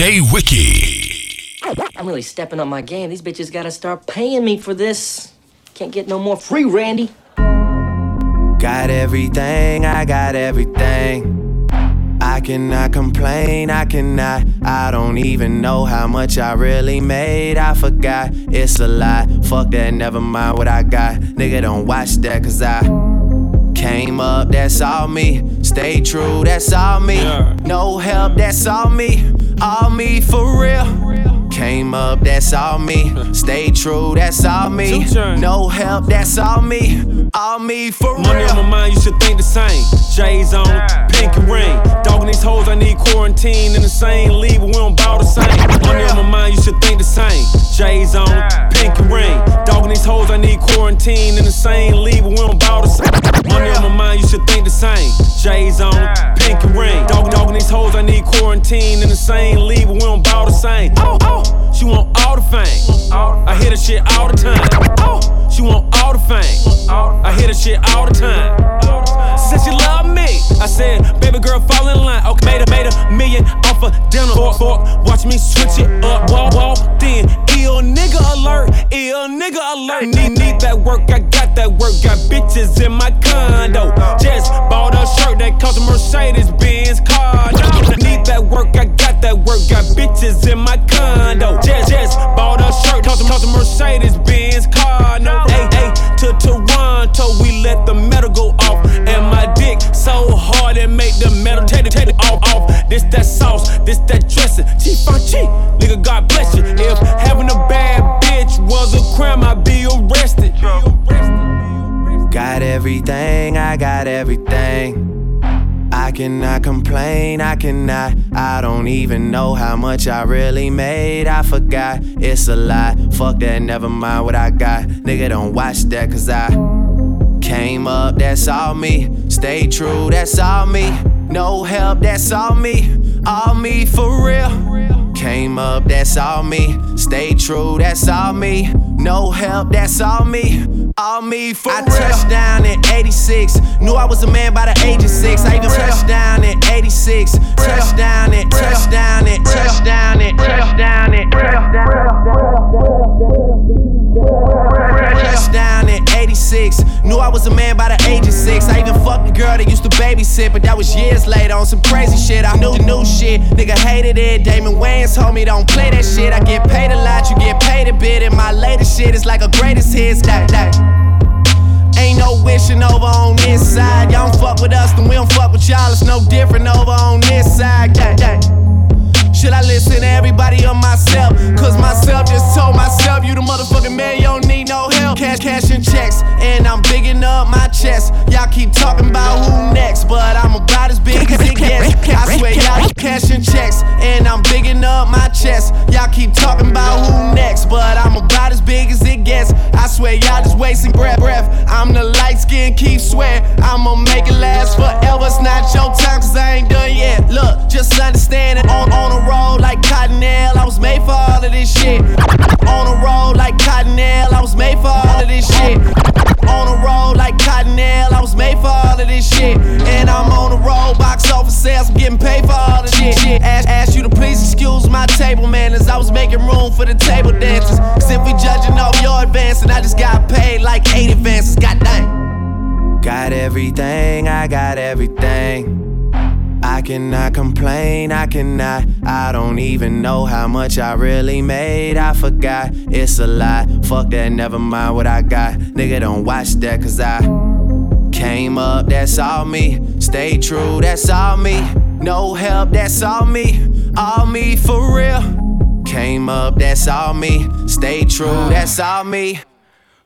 DJ Wiki. I'm really stepping up my game. These bitches gotta start paying me for this. Can't get no more free, Randy. Got everything, I got everything. I cannot complain, I cannot. I don't even know how much I really made. I forgot, it's a lie. Fuck that, never mind what I got. Nigga, don't watch that, cause I came up, that's all me. Stay true, that's all me. No help, that's all me. All me for real. Came up, that's all me. Stay true, that's all me. No help, that's all me. All me for real. Money on my mind, you should think the same. J's on, pink and ring. Dogging these hoes, I need quarantine in the same league, but we don't bow the same. Money on my mind, you should think the same. J's on, pink and ring. Dogging these hoes, I need quarantine in the same league, but we don't bow the same. Money on my mind, you should think the same. J's on, pink and ring. Dog, dogging these hoes, I need quarantine in the same league, but we don't bow the same. Oh, oh, she want all the fame. I hear the shit all the time. Oh, she want all the fame. I hear the shit all the time. She said she love me. I said, baby girl, fall in line. Okay, made a, made a million a dinner. Fork, fork, watch me switch it up. Walk, walk, then. Ill nigga alert. Ill nigga alert. Need, need that work. I got that work. Got bitches in my condo. Just bought a shirt that cost a Mercedes Benz car. Need that work. I got that work. Got bitches in my condo. Just, just bought a shirt. A, cost a Mercedes Benz car. No, hey, hey, to Toronto. We let the metal go off. And my dick so hard it make the metal take it, take off. This that sauce, this that dressing. On cheap, nigga, God bless you. If having a bad bitch was a crime, I'd be arrested. Got everything, I got everything. I cannot complain, I cannot. I don't even know how much I really made. I forgot, it's a lie. Fuck that, never mind what I got. Nigga, don't watch that, cause I came up, that's all me. Stay true, that's all me. No help, that's all me. All me for real. Came up, that's all me. Stay true, that's all me. No help, that's all me. All me for I real. I touched down in 86. Knew I was a man by the age of six. I even touched down in 86. Touchdown it, touchdown it, touchdown it, touchdown it. Touchdown in 86. Knew I was a man by the age of six. I even fucked a girl that used to babysit, but that was years later on some crazy shit. I knew the new shit. Nigga hated it. Damon Wayans told me don't play that shit. I get paid a lot, you get paid a bit. And my latest shit is like a greatest hits. That, that. Ain't no wishing over on this side. Y'all don't fuck with us, then we don't fuck with y'all. It's no different over on this side. That, that. Should I listen to everybody or myself? Cause myself just told myself, you the motherfucking man, you don't need no help. Cash, cash, and checks, and I'm bigging up my chest. Y'all keep talking about who next, but I'm about as big as it gets. I swear, y'all cash and checks, and I'm bigging up my chest. Y'all keep talking about who next, but I'm about as big as it gets. I swear, y'all just wasting breath. breath. I'm the light skin, keep swear. I'ma make it last forever. It's not your time, cause I ain't done yet. Look, just understand it on, on a roll like Cottonelle. I was made for all of this shit. On a roll like Cottonelle. I was made for all of this shit. On a roll like Cottonelle. I was made for all of this shit. And I'm on the roll, box office sales. I'm getting paid for all of this shit. Ask, ask you to please excuse my table manners. I was making room for the table dancers. Cause if we judging off your advance, and I just got paid like eight advances. God dang. Got everything, I got everything. I cannot complain, I cannot. I don't even know how much I really made. I forgot, it's a lie. Fuck that, never mind what I got. Nigga, don't watch that, cause I came up, that's all me. Stay true, that's all me. No help, that's all me. All me for real. Came up, that's all me. Stay true, that's all me.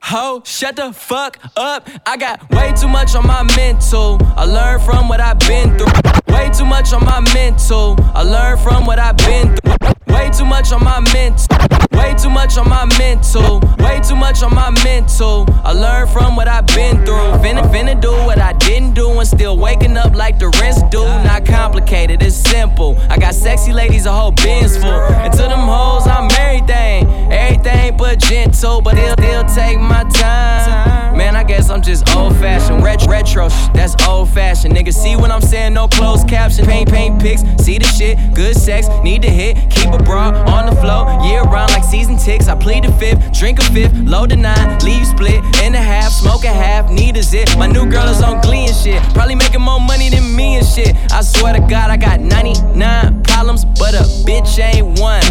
Ho, shut the fuck up. I got way too much on my mental. I learned from what I've been through. Way too much on my mental. I learned from what I've been through. Way too much on my mental. Way too much on my mental. Way too much on my mental. I learned from what I've been through. Finna, finna do what I didn't do and still waking up like the rest do. Not complicated, it's simple. I got sexy ladies, a whole bins full. And to them hoes, I'm everything. Everything but gentle, but it'll take my time. Man, I guess I'm just old fashioned. Ret- retro, sh- that's old fashioned. Nigga, see what I'm saying, no closed caption. Paint, paint pics, see the shit. Good sex, need to hit. Keep a bra on the flow. Year round like season ticks. I plead the fifth, drink a fifth, load the nine, leave split in a half, smoke a half, need a zip. My new girl is on glee and shit. Probably making more money than me and shit. I swear to God, I got 99 problems, but a bitch ain't one.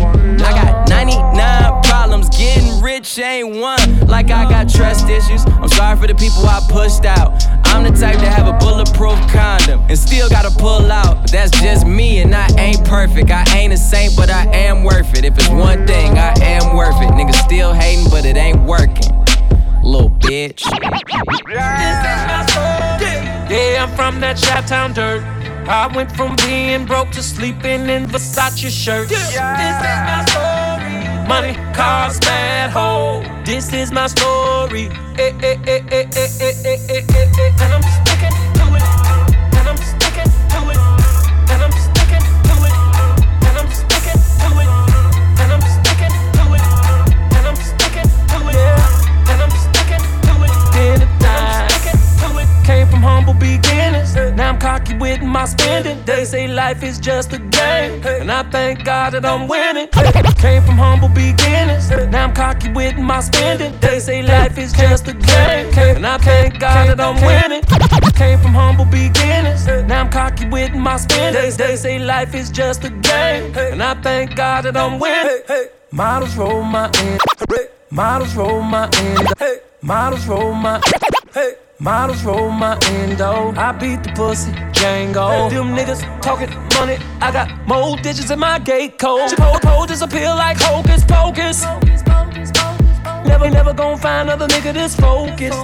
I got 99 problems, getting rich ain't one. Like I got trust issues. I'm sorry for the people I pushed out. I'm the type to have a bulletproof condom and still gotta pull out. But that's just me, and I ain't perfect. I ain't a saint, but I am worth it. If it's one thing, I am worth it. Niggas still hating, but it ain't working. Little bitch. This is my soul. Yeah, I'm from that Chi-Town dirt. I went from being broke to sleeping in Versace shirts. Yeah. This is my story money, cars, mad hoes. This is my story. And I'm sticking to it. Now I'm cocky with my spending. They say life is just a game. And I thank God that I'm winning. Came from humble beginnings. Now I'm cocky with my spending. They say life is just a game. And I thank God that I'm winning. Came from humble beginnings. Now I'm cocky with my spending. They say life is just a game. And I thank God that I'm winning. Models roll my end. Models roll my end. Models roll my Hey. Models roll my endo. I beat the pussy, Django. Them niggas talking money. I got more digits in my gate code. Pole, pole disappear like hocus pocus. Never, never gonna find another nigga this focused.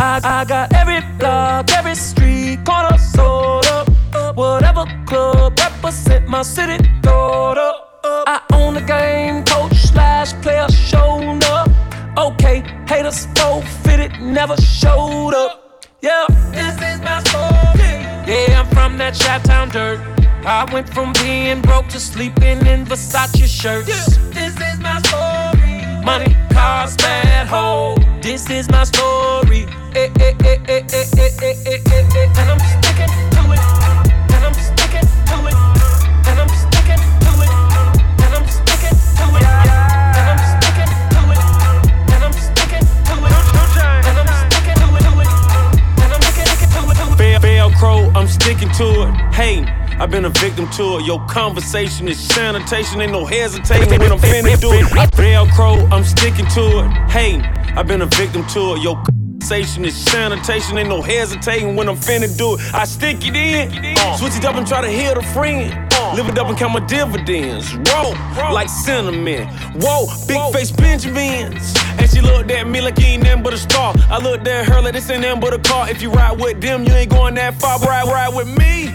I, I got every block, every street, corner, sold up. Whatever club represent my city, up. I own the game, coach slash player, showed up. Okay, haters forfeited, never showed up. Yeah, this is my story. Yeah, I'm from that trap town dirt. I went from being broke to sleeping in Versace shirts. Yeah, this is my story. Money, cars, bad hoes. This is my story. Eh, eh, eh, and I'm I'm sticking to it. Hey, I've been a victim to it. Your conversation is sanitation, ain't no hesitating when I'm finna do it. Velcro, I'm sticking to it. Hey, I've been a victim to it. Your conversation is sanitation, ain't no hesitating when I'm finna do it. I stick it in, switch it up and try to heal a friend. Live it up and count my dividends. Roll like cinnamon. Whoa, big face Benjamins. And she looked at me like you ain't nothing but a star. I looked at her like this ain't nothing but a car. If you ride with them, you ain't going that far. But ride, ride with me.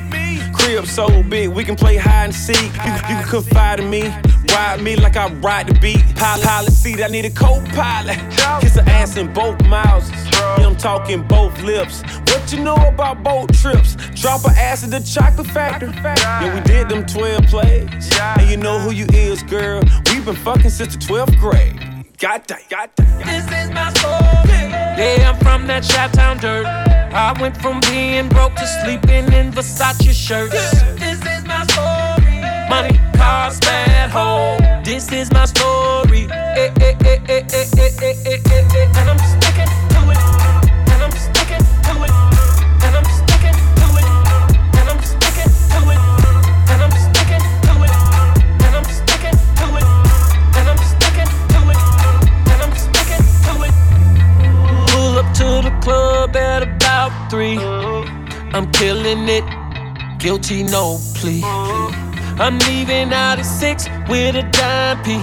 Crib so big, we can play hide and seek. You, you can confide in me. Ride me like I ride the beat. Pilot, pilot seat, I need a co-pilot. Kiss her ass in both mouths. Yeah, I'm talking both lips. What you know about boat trips? Drop her ass at the chocolate factory. Yeah, we did them 12 plays. And you know who you is, girl. We've been fucking since the 12th grade. Got that, got that. This is my story. Yeah, I'm from that Chi-Town dirt. I went from being broke to sleeping in Versace shirts. Money, cars, bad hoe. This is my story. Eh, eh, eh, eh, eh, eh, eh, eh, eh, eh. And I'm sticking to it. And I'm sticking to it. And I'm sticking to it. And I'm sticking to it. And I'm sticking to it. And I'm sticking to it. And I'm sticking to it. And I'm sticking to it. Pull up to the club at about three. I'm killing it. Guilty, no plea. I'm leaving out at six with a dime P.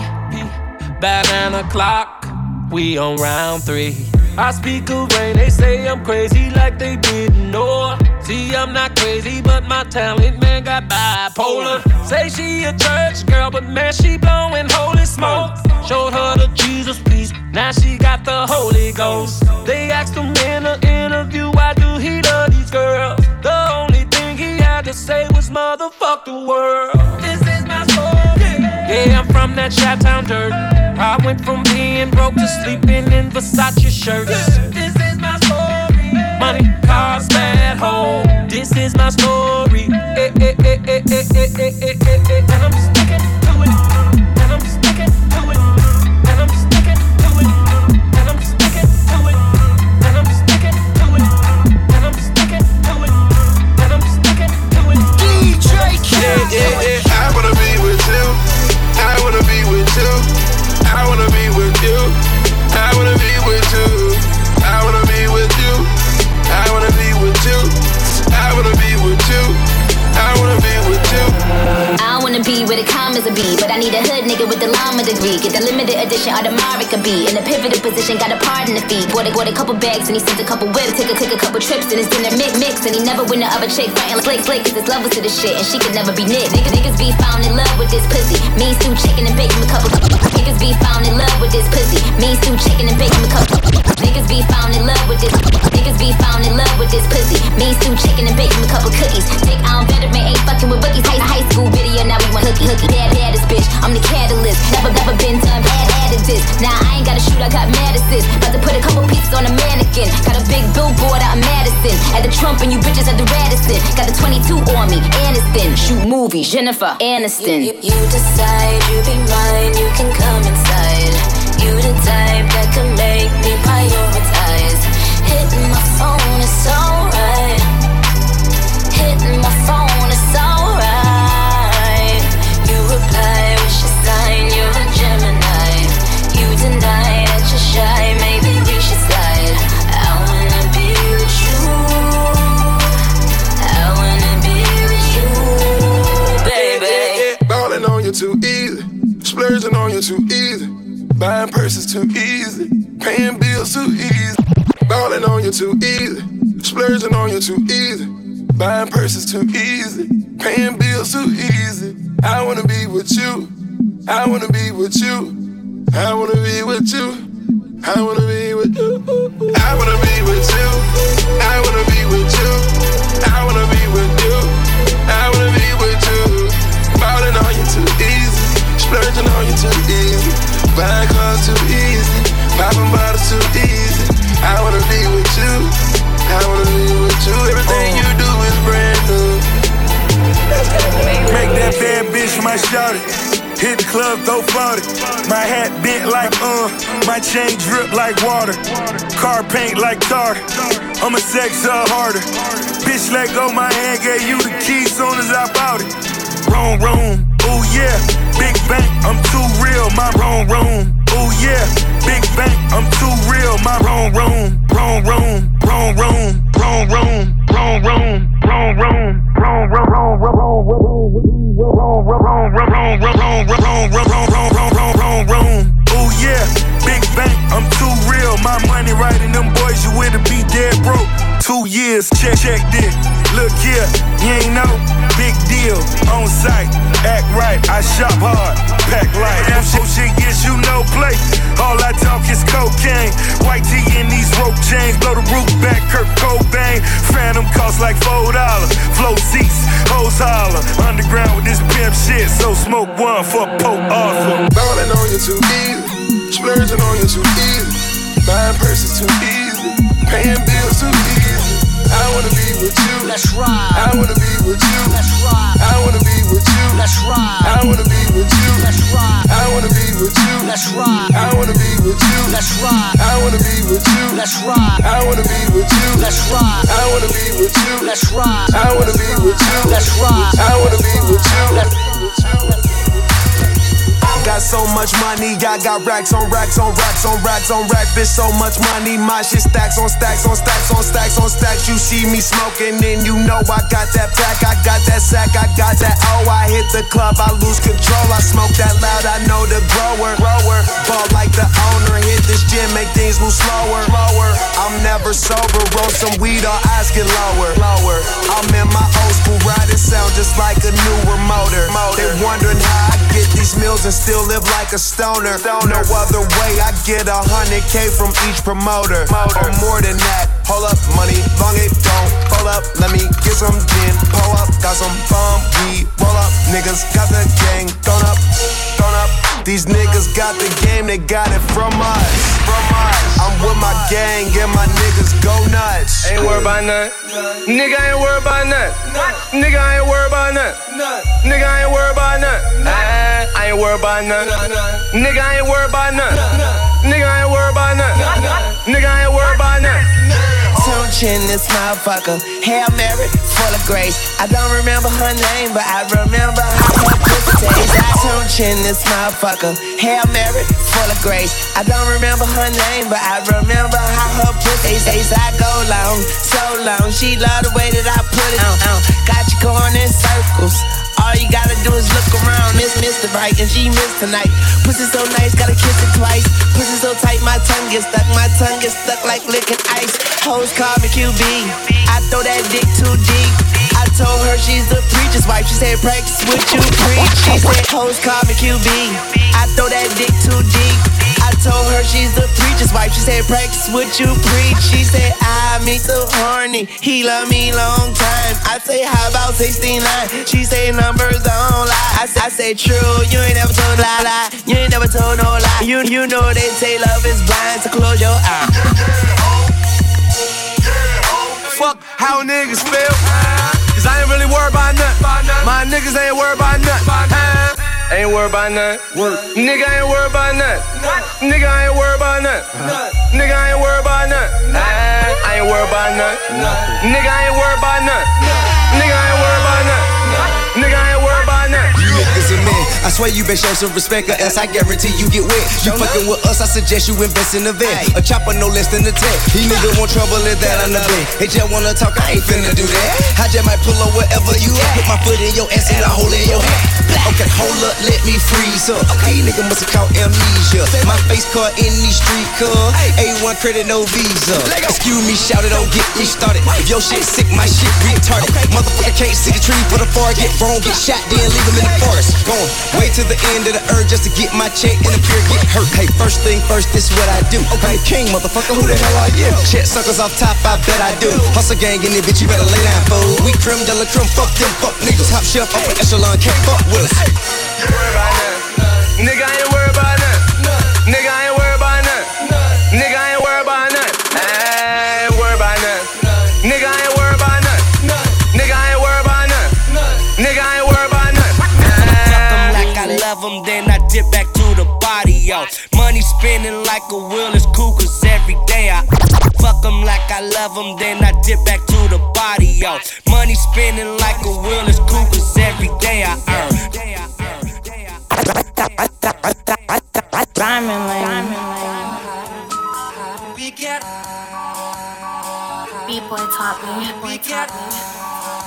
By nine o'clock, we on round three. I speak of rain, they say I'm crazy like they didn't know. See, I'm not crazy, but my talent man got bipolar. Say she a church girl, but man, she blowing holy smoke. Showed her the Jesus piece, now she got the Holy Ghost. They asked him in an say was motherfuck the world. This is my story. Yeah, I'm from that Shop Town dirt. I went from being broke to sleeping in Versace shirts. This is my story. Money, cars, bad home. This is my story. And I'm just with the llama degree. Get the limited edition Audemars be in a pivotal position. Got a part in the feed. Bought a, bought a couple bags and he sent a couple whips. Took a, took a couple trips and his dinner mix mix. And he never win the other chick fighting like slick slick. Cause his love to the shit and she could never be nicked. Niggas, niggas be found in love with this pussy. Me stew chicken and bacon a couple. Niggas be found in love with this pussy. Me stew chicken and bacon with couple. Niggas be found in love with this. Niggas be found in love with this pussy. Me stew chicken and bacon with couple cookies. Take on veteran ain't fucking with rookies. High, high school video now we want hooky hooky. Bad baddest bitch. I'm the catalyst. Never never been done. Bad added this. Now I ain't gotta shoot. I got assist. About to put a couple pieces on a mannequin. Got a big billboard out in Madison. At the Trump and you bitches at the Radisson. Got the 22 on me. Aniston. Shoot movies. Jennifer Aniston. You, you, you decide you be mine, you can come inside. You the type that can make me prioritize. Hitting my phone is alright. Hitting my phone is alright. You reply, wish your sign, you're a Gemini. You deny that you're shy, maybe we should slide. I wanna be with you. I wanna be with you, baby. Ballin' on you too easy. Splurging on you too. Buying purses too easy. Paying bills too easy. Ballin' on you too easy. Splurging on you too easy. Buying purses too easy. Paying bills too easy. I wanna be with you. I wanna be with you. I wanna be with you. I wanna be with you. I wanna be with you. I wanna be with you. I wanna be with you. I wanna be with you. Ballin' on you too easy. Splurging on you too easy. Buying cars too easy. Popping bottles too easy. I wanna be with you. I wanna be with you. Everything you do is brand new. Make that bad bitch my shawty. Hit the club, throw 40. My hat bent like uh, my chain drip like water. Car paint like tar. I'ma sex her harder. Bitch, let go my hand, gave you the key soon as I bought it. Wrong room, ooh yeah. Big bank, I'm too real. My wrong room, ooh yeah. Big bank, I'm too real. My wrong room, wrong room, wrong room, wrong room, wrong room, wrong room, wrong room, wrong room, wrong room, wrong room, wrong room, wrong room. Ooh yeah, big bank, I'm too real. My money right in them boys, you with be dead broke. Two years, check, check this. Look here, you ain't know, big deal. On site, act right, I shop hard, pack light. That shit gets you no play. All I talk is cocaine. White tee in these rope chains, blow the roof back, Kurt Cobain. Phantom cost like four dollars. Flow seats, hoes holler. Underground with this pimp shit, so smoke one for Port Arthur. Ballin' on you too easy. Splurging on you too easy. Buying purses too easy. Paying bills too easy. I wanna be with you. Let's ride. I wanna be with you. Let's ride. I wanna be with you. Let's ride. I wanna be with you. Let's ride. I wanna be with you. Let's ride. I wanna be with you. Let's ride. I wanna be with you. Let's ride. I wanna be with you. Let's ride. I wanna be with you. Let's ride. I wanna be with you. Let's ride. I wanna be with you. Let's Got so much money. I got racks on racks on racks on racks on racks. Bitch, so much money. My shit stacks on stacks on stacks on stacks on stacks. You see me smoking, and you know I got that pack. I got that sack. I got that. Oh, I hit the club. I lose control. I smoke that loud. I know the grower. Grower. Ball like the owner. Hit this gym, make things move slower. I'm never sober. Roll some weed or eyes get lower. Lower. I'm in my old school riding sound just like a newer motor. They wondering how I get these meals and still live like a stoner. No other way, I get a hundred K from each promoter. Or more than that. Hold up, money, long it don't. Hold up, let me get some gin. Pull up, got some bomb weed. Roll up, niggas got the gang. Thrown up, thrown up. These niggas got the game, they got it from us. From us. I'm with my gang and my niggas go nuts. Ain't worried about nothing. Nigga ain't worried about nothing. Nigga ain't worried about nothing. Nigga ain't worried about. Ah, I ain't worried about nothing. Nigga ain't worried about nothing. Nigga ain't worried about nothing. Nigga ain't worried. Tunch in this motherfucker. Hail Mary, full of grace. I don't remember her name, but I remember how her pussy tastes. I tunch in this motherfucker. Hail Mary, full of grace. I don't remember her name, but I remember how her pussy tastes. I go long, so long. She love the way that I put it on. Got you going in circles. All you gotta do is look around, miss, miss the right, and she missed tonight. Pussy so nice, gotta kiss it twice. Pussy so tight, my tongue gets stuck, my tongue gets stuck like licking ice. Hoes call me QB, I throw that dick too deep. I told her she's the preacher's wife. She said, practice what you preach. She said, hoes call me QB. I throw that dick too deep. I told her she's the preacher's wife. She said, practice what you preach. She said, I me so horny. He love me long time. I say, how about 69? She say, numbers don't lie. I say, I say true. You ain't never told a lie, lie. You ain't never told no lie. You, you know they say love is blind, so close your eyes. Fuck how niggas feel. Cause I ain't really worried about nothing. My niggas ain't worried about nothing. Ain't worried about nothing. Nigga ain't worried about nothing. Nigga ain't worried about nothing. Nigga ain't worried about nothing. I ain't worried about nothing. Nigga ain't worried about nothing. Nigga ain't worried about nothing. I swear you been show some respect, or else I guarantee you get wet. You fucking with us, I suggest you invest in a vet. A chopper no less than a 10. He nigga want trouble, let that on the bed. They just wanna talk, I ain't finna do that. I just might pull up wherever you at. Put my foot in your ass and I hold in your hand. Okay, hold up, let me freeze up. Okay, nigga must have caught amnesia. My face caught in these street car. A1 credit, no visa. Excuse me, shout it, don't get me started. If your shit sick, my shit retarded. Motherfucker can't see the tree for the far, get wrong, get shot, then leave him in the forest. Going way to the end of the earth just to get my check and appear get hurt. Hey, first thing first, this what I do. Okay, king, motherfucker, who the hell are you? Check suckers off top, I bet I do. Hustle gang in it, bitch, you better lay down, fool. We creme de la creme, fuck them, fuck niggas. Top shelf, upper echelon, can't fuck with us. Nigga ain't worried about nothing. The body, yo. Money spinning like a wheel, it's cool, cause every day I fuck 'em like I love 'em, then I dip back to the body, yo. Money spinning like a wheel, it's cool, cause every day I earn. Diamond Lane. We get B-boy taught me. B-boy taught me.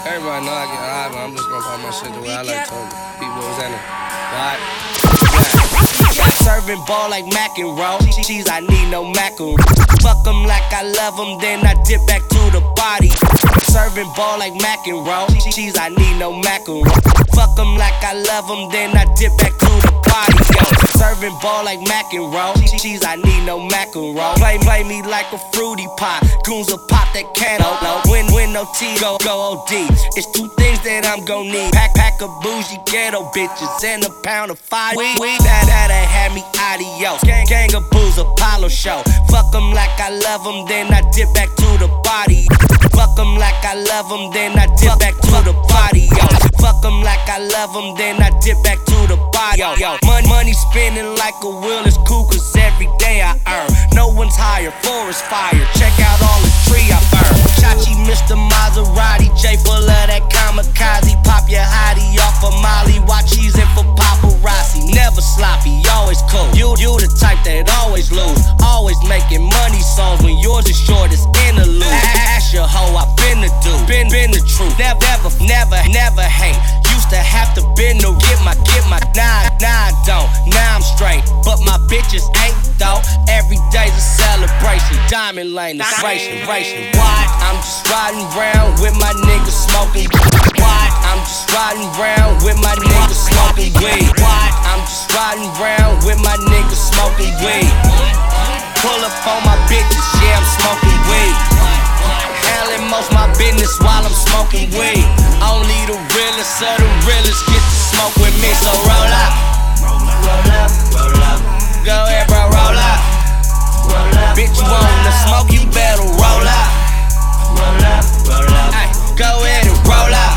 Everybody know I get high, but I'm just gonna pop my shit the way I like to. People was in it. Right? Serving ball like mac and roll. Cheese, I need no macaron. Fuck 'em like I love 'em, then I dip back to the body. Serving ball like mac and roll. Cheese, I need no macaron. Fuck 'em like I love 'em, then I dip back to the body. Yo, serving ball like mac and roll. Cheese, I need no macaron. Play, play me like a fruity pie. Goons will pop that can. No, no, win, win, no T, go, go OD. It's two things that I'm gon' need. Pack, pack of bougie ghetto bitches and a pound of fire. We, we, that, that, that had me adios. Gang, gang of booze, Apollo show. Fuck 'em like I love 'em, then I dip back to the body. Fuck 'em like I love 'em, then I dip back to the body, yo. Fuck them like I love them, then I dip back to the body. Yo, money, money spinning like a wheel is cool, cause every day I earn. No one's higher, forest fire. Check out all the tree I burn. Chachi, Mr. Maserati, J full of that kamikaze. Pop your hottie off a of molly, watch he's in for paparazzi. Never sloppy, always cool. You, you the type that always lose. Always making money songs when yours is short, it's interlude. Ask your hoe, I've been the dude, been, been the truth. Never, never, never, never bendo, get my, get my, nah, nah, don't, nah, I'm straight. But my bitches ain't though. Every day's a celebration. Diamond lane, it's racing. Why? I'm just riding round with my niggas smoking. Why? I'm just riding round with my niggas smoking weed. Why? I'm just riding round with my niggas smoking weed. Pull up on my bitches, yeah, I'm smoking. Handling most my business while I'm smoking weed. Only the realest of the realest get to smoke with me, so roll up. Roll up, roll up. Go ahead, bro, roll up. Roll up. Bitch, you wanna smoke, you better roll up. Roll up, roll up. Ay, go ahead and roll up.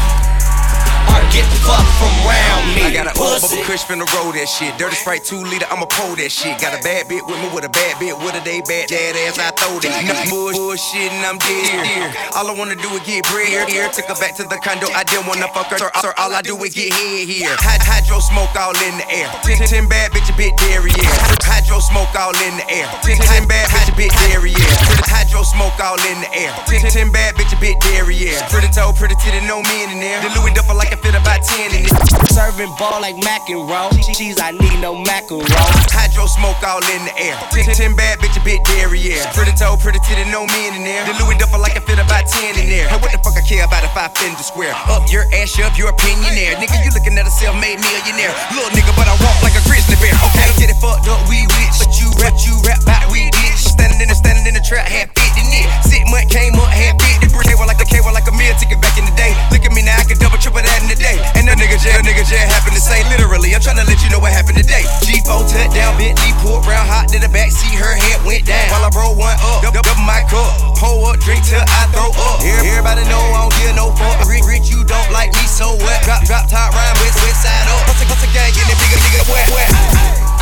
Get the fuck from round me. I got a old bubble Kush finna roll that shit. Dirty Sprite 2 liter, I'ma pull that shit. Got a bad bit with me with a bad bit with a day bad dad ass, I throw that. No bull- bullshit and I'm dead here. All I wanna do is get bread here. Took her back to the condo, I didn't wanna fuck her. Sir, sir, all I do is get head here. Hyd- hydro smoke all in the air. Ten, ten bad bitch, a bit dairy, yeah. Hydro smoke all in the air. Ten, ten bad bitch, a bit dairy, yeah. Hydro smoke all in the air. Ten, ten bad bitch, a bit dairy, yeah. Pretty toe, pretty titty, no men in there. The Louis Duffel like I fit about 10 in it. Serving ball like mac and roll. Cheese, I need no macaron. Hydro smoke all in the air. Ten, ten bad bitch, a bit yeah. Pretty toe, pretty titty, no men in there. The Louis Duffel like I fit about 10 in there. Hey, what the fuck I care about if I fend the square? Up your ass, up your opinionaire. Nigga, you looking at a self-made millionaire. Little nigga, but I walk like a grizzly bear. Okay, get it fucked up, we rich. But you rap, you rap about we bitch. Standing in the, standing in the trap, half 50 knit. Six month came up, had 50 brick. K1 like the K1 like a meal ticket back in the day. Look at me now, I can double, triple that in the day. And the nigga jail, nigga jail happened to say literally. I'm tryna let you know what happened today. G4 touchdown, Bentley pulled round hot to the back, see her head went down. While I roll one up, double, double my cup. Pull up, drink till I throw up. Everybody know I don't give no fuck. Rich, rich, you don't like me, so what? Drop, drop, top, rhyme, west, west side up. Once a, once a gang, get it bigger, nigga, wet, wet.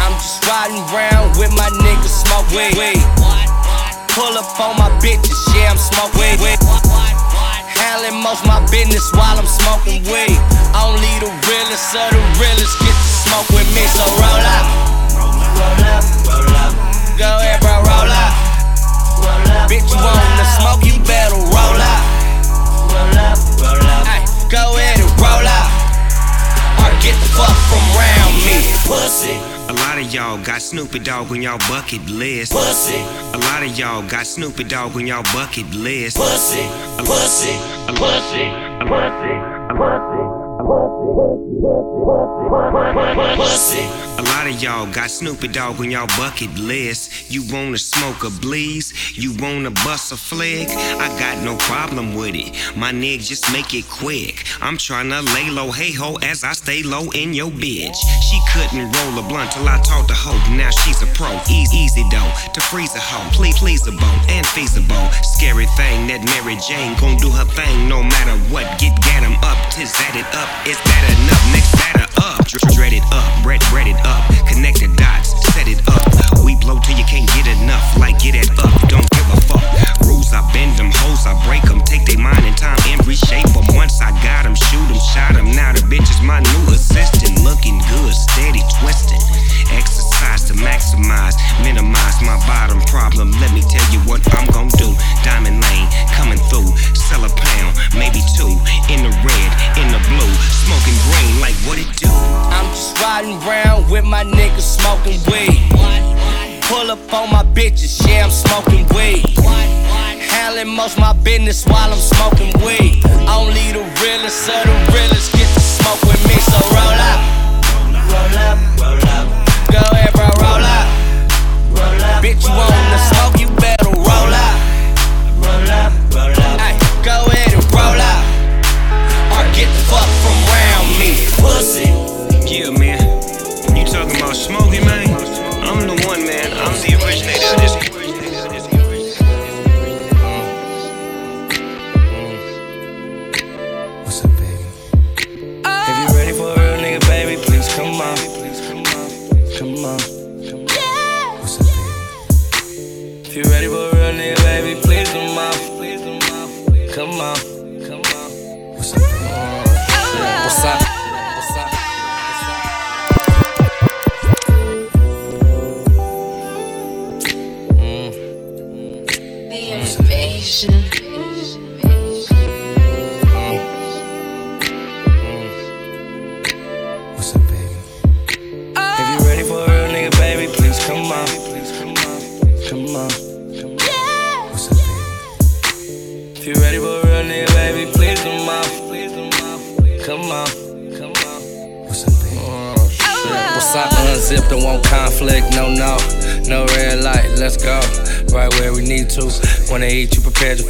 I'm just riding round with my niggas smoke weed. Pull up on my bitches, yeah, I'm smoking weed. weed. Handling most my business while I'm smoking weed. Only the realest of the realest get to smoke with me, so. Roll up, roll up. Lot of y'all got Snoopy Dogg on y'all bucket list. Pussy. A lot of y'all got Snoopy Dogg on y'all bucket list. Pussy. A Pussy. A Pussy. Pussy. Pussy. Pussy. A lot of y'all got Snoopy Dogg on y'all bucket list. You wanna smoke a bleeze? You wanna bust a flick? I got no problem with it. My nigga, just make it quick. I'm tryna lay low, hey ho, as I stay low in your bitch. She couldn't roll a blunt till I taught to hoe. Now she's a pro. Easy, easy though, to freeze a hoe. Please, pleaseable and feasible. Scary thing that Mary Jane gon' do her thing no matter what. Get, get 'em up, tis that it up. Is that enough? Dread it up, bread, bread it up. Connect the dots, set it up. We blow till you can't get enough. Like get it up, don't give a fuck. Rules, I bend them, hoes, I break them. Take they mind and time and reshape them. Once I got them, shoot them, shot them. Now the bitch is my new assistant. Looking good, steady twisting. Exercise to maximize, minimize my bottom problem. Let me tell you what I'm gon' do. Diamond lane coming through. Sell a pound, maybe two. In the red, in the blue. Smoking green like what it do. I'm just riding round with my niggas smoking weed. Pull up on my bitches, yeah, I'm smoking weed. Handling most my business while I'm smoking weed. Only the realest of the realest get to smoke with me, so roll up. Roll up, roll up. Go ahead, bro, roll up. Roll up. Bitch, you wanna smoke, you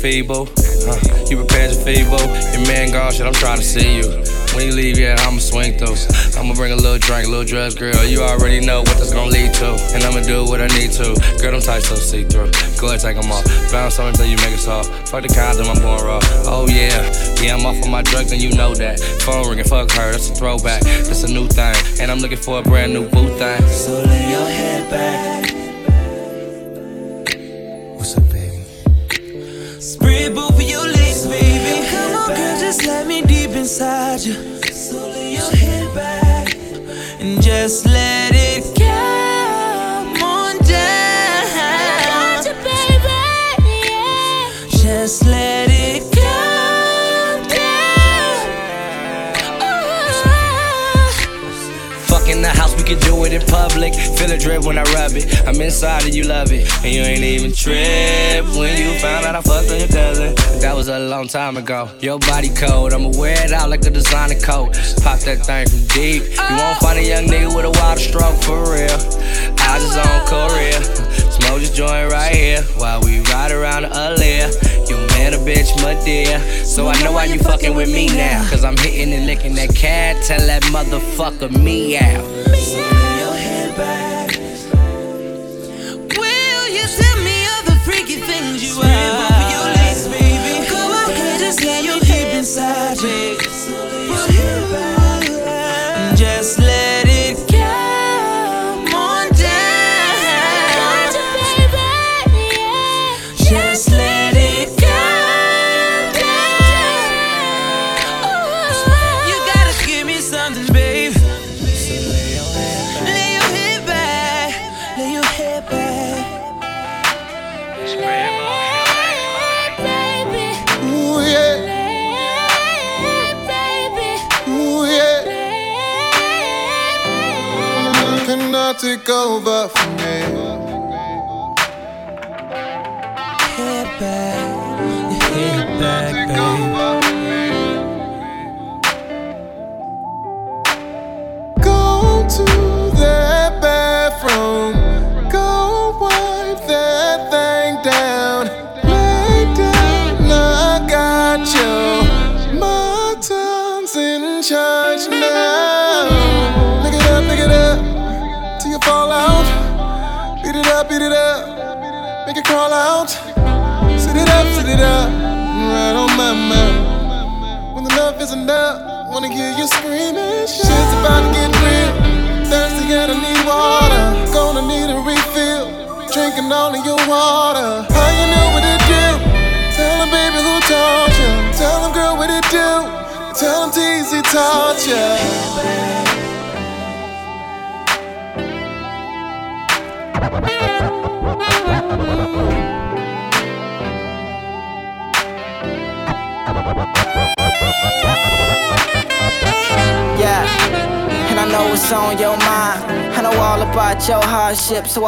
prepared your feeble. Uh, you prepared your feeble. Your man gone, shit. I'm trying to see you. When you leave, yeah, I'ma swing through. I'ma bring a little drink, little drugs, girl. You already know what this gon' lead to. And I'ma do what I need to. Girl, them tights so see through. Go ahead, take them off. Bounce something until you make it soft. Fuck the condom, I'm going raw. Oh, yeah. Yeah, I'm off of my drugs, and you know that. Phone ringing, fuck her, that's a throwback. That's a new thing. And I'm looking for a brand new boo thing. So lay your head back. Let me deep inside you. So lay your head back and just let can do it in public. Feel the drip when I rub it. I'm inside and you love it. And you ain't even trip when you found out I fucked on your cousin. That was a long time ago. Your body cold, I'ma wear it out like a designer coat. Pop that thing from deep. You won't find a young nigga with a wild stroke for real. I just on Korea. Smoke this joint right here while we ride around the Aaliyah. You man a bitch, my dear. So I know why you fucking with me now. Cause I'm hitting and licking that cat. Tell that motherfucker me out. Your head back. Will you tell me all the freaky things you are? your legs, baby. Come on, just let your hip inside you.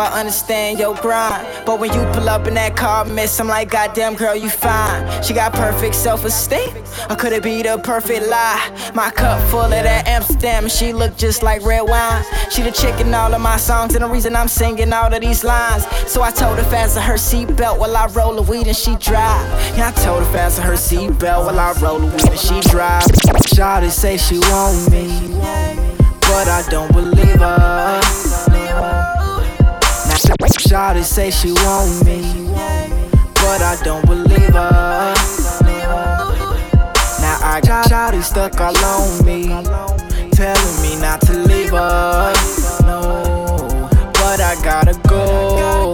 I understand your grind. But when you pull up in that car, miss, I'm like, goddamn girl, you fine. She got perfect self-esteem, or could it be the perfect lie? My cup full of that Amsterdam, she look just like red wine. She the chick in all of my songs, and the reason I'm singing all of these lines. So I told her fasten her seatbelt while I roll the weed and she drive. Yeah, I told her fasten her seatbelt while I roll the weed and she drive. Shawty say she want me, but I don't believe her. Shawty say she want me, but I don't believe her. Now I got Shawty stuck all on me, telling me not to leave her. No, but I gotta go.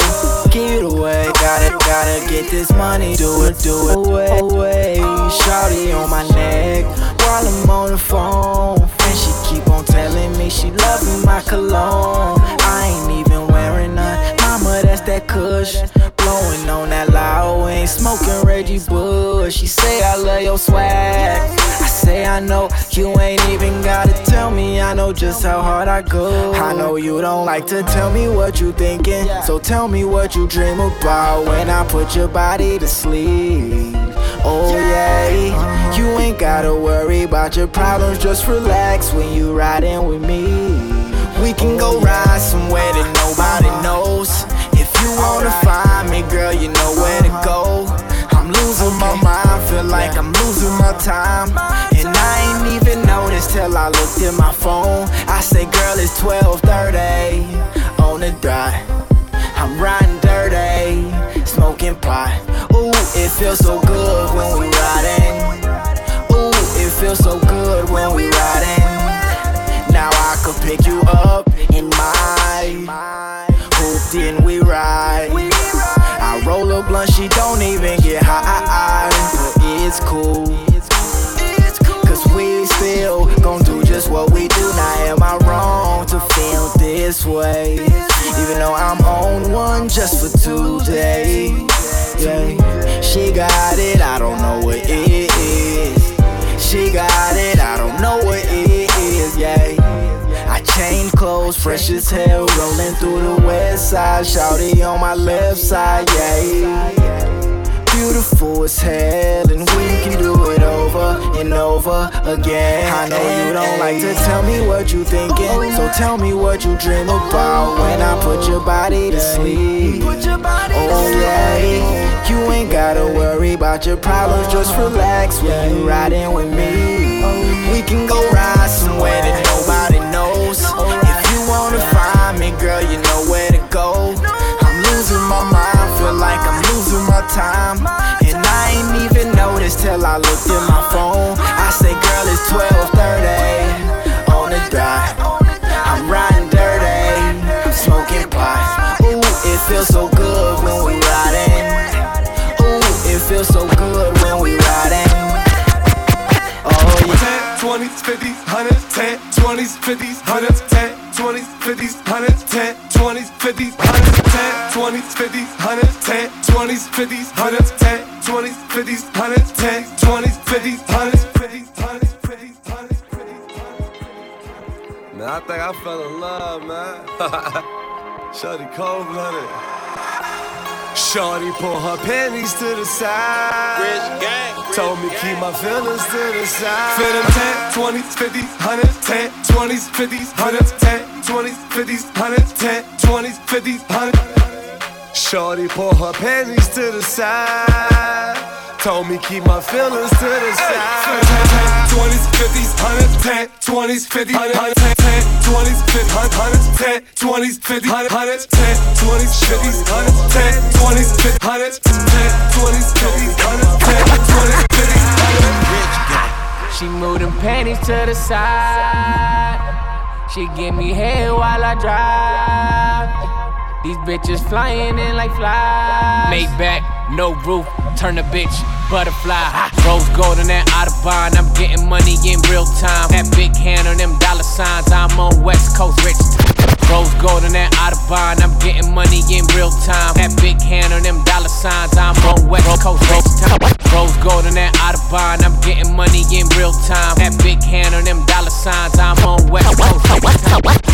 Give it away, gotta, gotta get this money, do it, do it away, away. Shawty on my neck while I'm on the phone, and she keep on telling me she loving my cologne. I ain't even that Kush. Blowing on that loud, ain't smoking Reggie Bush. She say I love your swag. I say I know you ain't even gotta tell me I know just how hard I go. I know you don't like to tell me what you thinking. So tell me what you dream about when I put your body to sleep. Oh yeah, you ain't gotta worry about your problems. Just relax when you riding with me. We can go ride somewhere that nobody knows. You wanna find me, girl, you know where to go. I'm losing my mind, feel like I'm losing my time. And I ain't even noticed till I looked at my phone. I say, girl, it's 12:30 on the dot. I'm riding dirty, smoking pot. Ooh, it feels so good when we riding. Ooh, it feels so good when we riding. Now I could pick you up in my then we ride. I roll a blunt, she don't even get high, but it's cool. Cause we still gon' do just what we do. Now, am I wrong to feel this way? Even though I'm on one just for today. Yeah, she got it, I don't know what it is. She got it, I don't know Change clothes, fresh as hell, rolling through the west side. Shouty on my left side, yeah. Beautiful as hell, and we can do it over and over again. I know you don't like to tell me what you thinking, so tell me what you dream about when I put your body to sleep. Oh yeah, you ain't gotta worry about your problems, just relax when you riding with me. We can go ride somewhere that nobody me, girl, you know where to go. I'm losing my mind, feel like I'm losing my time. And I ain't even noticed till I looked at my phone. I say, girl, it's 12:30 on the dot. I'm riding dirty, smoking pot. Ooh, it feels so good when we riding. Ooh, it feels so good when we riding. Oh yeah. 10, 20s, 50s, 100s, 10, 20s, 50s, 100s, 10, 10, 20s, 50s, 100s, 10, 20s, 50s, 100s, 10, 20s, 50s, 100s, 10, 20s, 50s, 100s, 50s, 100s, 50s, 100s, Man, I think I fell in love, man. Shorty cold blooded. Shorty pull her panties to the side. Rich gang. Told me keep my feelings to the side. Fit them 10, 20s, 50s, 100s, 10, 20s, 50s, 100s, 10, 20s, 50s, 100s, 10, 20s, 50s, 100s. Shorty pull her panties to the side. Told me keep my feelings to the side. 10, 20s, 50s, 100s, 10, 20s, 50s, 100s, 10, 20s, 50s, 100s, 10, 20s, 50s, 100s, 10, 20s, 50s, 100s, 10, 20s, 50s, 100s, 10, 20s, 50s, 100s, 10, 20s, 50s, 100s. She moved them panties to the side. She give me head while I drive. These bitches flying in like flies. Maybach, no roof, turn a bitch butterfly. Rose gold in that Audubon. I'm getting money in real time. That big hand on them dollar signs. I'm on West Coast rich. Rose gold on that Audubon. I'm getting money in real time. That big hand on them dollar signs. I'm on West Coast rich. Rose gold on that Audubon. I'm getting money in real time. That big hand on them dollar signs. I'm on West Coast.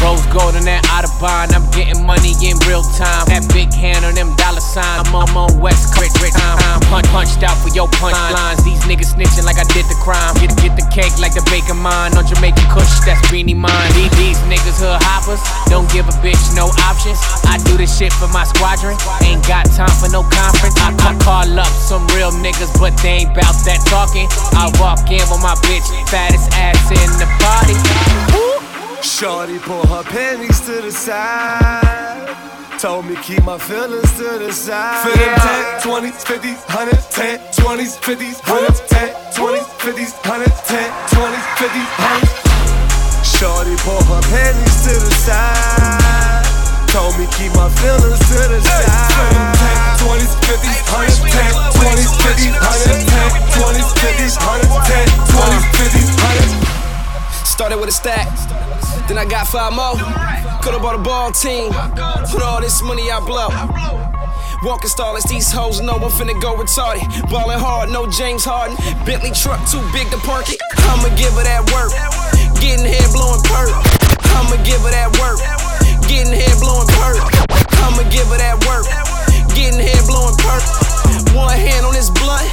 Rose gold on that Audubon. I'm getting money in real time. That big hand on them dollar signs. I'm on, I'm on West Coast rich. I'm punch, punched out for your punch lines. These niggas snitching like I did the crime. Get, get the cake like the bacon mine. On Jamaican Kush, that's beanie mine. These, these niggas hood hoppers. Don't give a bitch no options. I do this shit for my squadron. Ain't got time for no conference. I, I call up some real niggas, but they ain't bout that talking. I walk in with my bitch, fattest ass in the party. Shorty pull her panties to the side. Told me keep my feelings to the side. Fit them 10, 20s, 50s, 100s, 10, 20s, 50s, 100s, 10, 20s, 50s, 100s, 10, 20s, 50s, 100s. Shorty pull her panties to the side. Told me keep my feelings to the side. 10, 20s, 50s, 100s, 10, 20s, 50s, 100s, 10, 20s, 50s, 100s, 10, 20s, 50s, 100s. Started with a stack, then I got five more. Could've bought a ball team, put all this money I blow. Walking stallers, these hoes know I'm finna go retarded. Ballin' hard, no James Harden. Bentley truck too big to park it. I'ma give her that work. Getting head blowing perk. I'ma give her that work. Getting head blowing perk. I'ma give her that work. Getting head blowing perk. One hand on his blunt,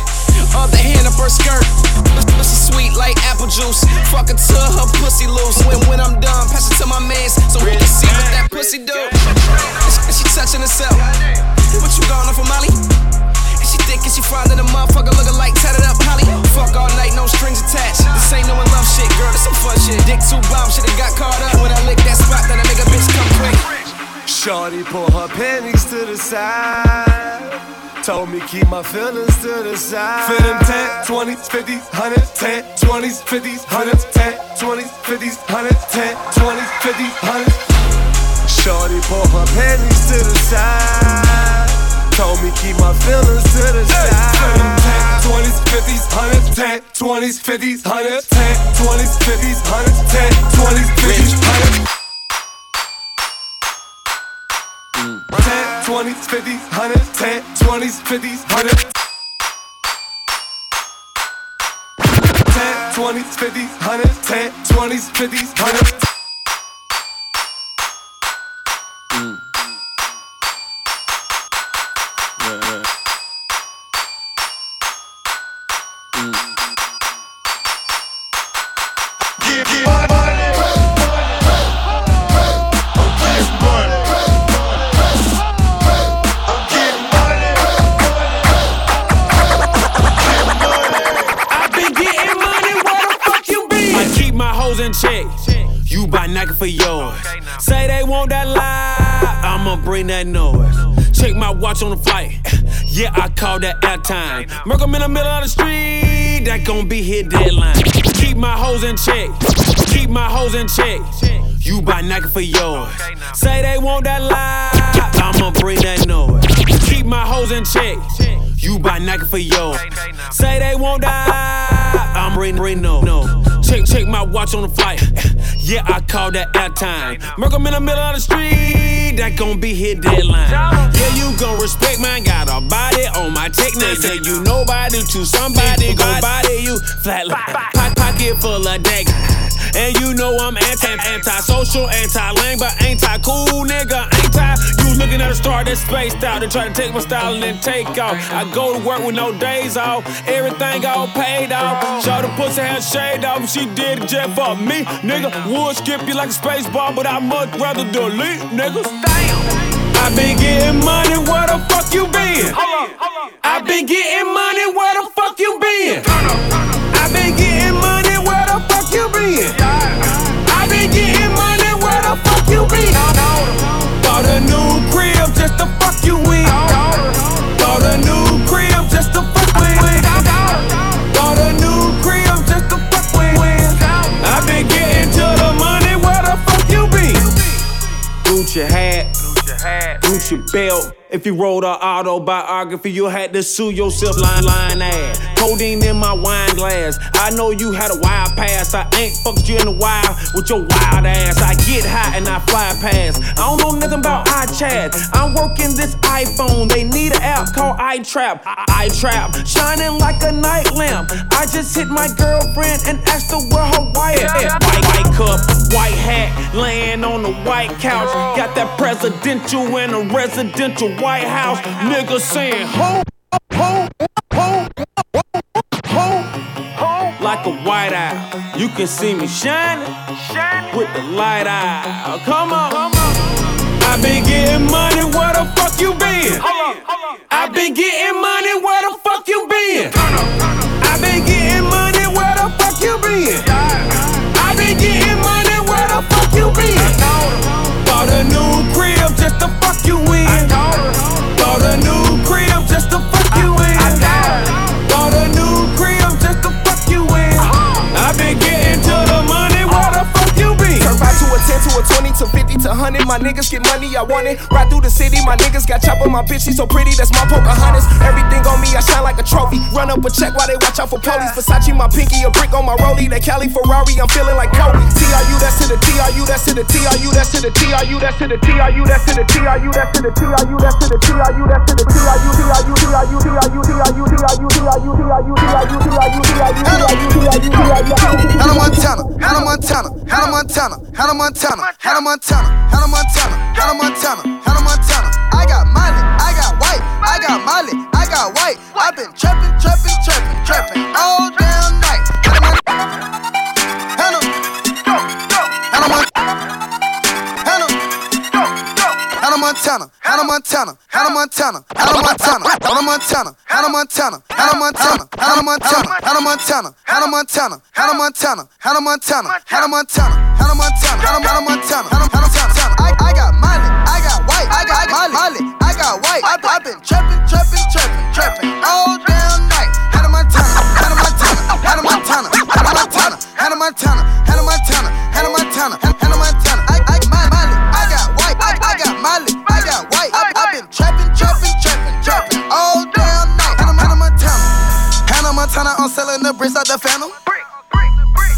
other hand up her skirt. Pussy sweet like apple juice. Fuck her her pussy loose. When when I'm done, pass it to my mans so we can see what that pussy do. And she touching herself. What you going off Molly? Dick and she fine in a motherfucker looking like tatted up Holly. Fuck all night, no strings attached. This ain't no one love shit, girl. This some fun shit. Dick too bomb, shit and got caught up. When I lick that spot, then a nigga bitch come quick. Shorty pull her panties to the side. Told me keep my feelings to the side. Fit them 10, 50s, 100s, 10, 50s, 100s, 10, 50s, 100s, 10, 50s, 100s. Shorty pull her panties to the side. Told me keep my feelings to the side. For them 10, 20s, 50s, 100s, 10, 20s, 50s, 100s, 10, 20s, 50s, 100s, 10, 20s, 50s, 100s. 10, 20s, 50s, 100s, 10, 20s, 50s, 100s. 10, 20s, 50s, 100s, 10, 20s, 50s, 100s. In check. You buy Nike for yours. Say they want that lie, I'ma bring that noise. Check my watch on the flight. Yeah, I call that airtime. Merc 'em in the middle of the street, that gon' be hit deadline. Keep my hoes in check. Keep my hoes in check. You buy Nike for yours. Say they want that lie, I'ma bring that noise. Keep my hoes in check. You buy Nike for yours. Say they won't die. I'm bring bring no no. Check check my watch on the flight. Yeah, I call that out time. Merc in the middle of the street. That gon' be hit deadline. Yeah, you gon' respect mine. Got a body on my tech now. Say you nobody to somebody gon' body you flatline. Po- pocket full of deck. And you know I'm anti anti-social, anti-lame, but anti-cool nigga. Ain't I? You looking at a star that's spaced out. They try to take my style and then take off. I go to work with no days off. Everything all paid off. Show the pussy had shade off. She did it just for me. Nigga, would skip you like a space bar, but I much rather delete, niggas. Damn. I been getting money, where the fuck you been? I been getting money, where the fuck you been? I been getting money, where the fuck you been? I been getting money, where the fuck you been? Bought a new crib just to fuck you in. Bought a new crib just to fuck with. Bought a new crib just to fuck with. I been getting to the money, where the fuck you been? Gucci hat, Gucci belt. If you wrote an autobiography, you had to sue yourself, line, line ass. Codeine in my wine glass. I know you had a wild past. I ain't fucked you in a while with your wild ass. I get high and I fly past. I don't know nothing about iChat. I'm working this iPhone. They need an app called iTrap. iTrap, shining like a night lamp. I just hit my girlfriend and asked her where her wife at. White, white cup, white hat, laying on the white couch. Got that presidential and a residential White House. Nigga saying, ho, ho, ho, ho, ho. Like a white owl. You can see me shining shining with the light eye. Come on. I been getting money, where the fuck you been? I been getting 50 to 100. My niggas get money, I want it. Ride through the city, my niggas got chop on my bitch. She so pretty, that's my Pocahontas. Everything on me, I shine like a trophy. Run up a check while they watch out for police. Versace, my pinky, a brick on my rollie. That Cali Ferrari, I'm feeling like Kobe. TRU, that's to the TRU, that's to the TRU, that's to the TRU, that's to the TRU, that's to the TRU, that's to the TRU, that's to the TRU, that's to the TRU, TRU, TRU, TRU, TRU, TRU, TRU, TRU, Hannah Montana, Hannah Montana, Hannah Montana, Hannah Montana, Hannah Montana, Hannah Montana, Hannah Montana, Hannah Montana. Hannah Montana. I got Molly, I got white, I got Molly, I got white. I've been trapping, trapping, trapping, trapping all damn night. Hannah, Hannah, Hannah, Hannah Montana, Hannah Montana, Hannah Montana, Hannah Montana, Hannah Montana, Hannah Montana, Hannah Montana, Hannah Montana, Hannah Montana, Hannah Montana, Hannah Montana, Hannah Montana, Hannah Montana, Hannah Montana, Hannah Montana, Hannah Montana, Hannah Montana. Molly, I got white, I got Molly, Molly, I got white. I, I been trapping, trapping, trapping, trapping all damn night. Out of Montana, out of Montana, out of Montana, out of Montana, out of Montana, out of Montana, out of Montana, out of Montana. I, I, my, Molly, I got white, I, I got Molly, I got white. I, I been trapping, trapping, trapping, trapping all damn night. Out of, out of Montana, out of Montana, I'm selling the bricks out the phantom.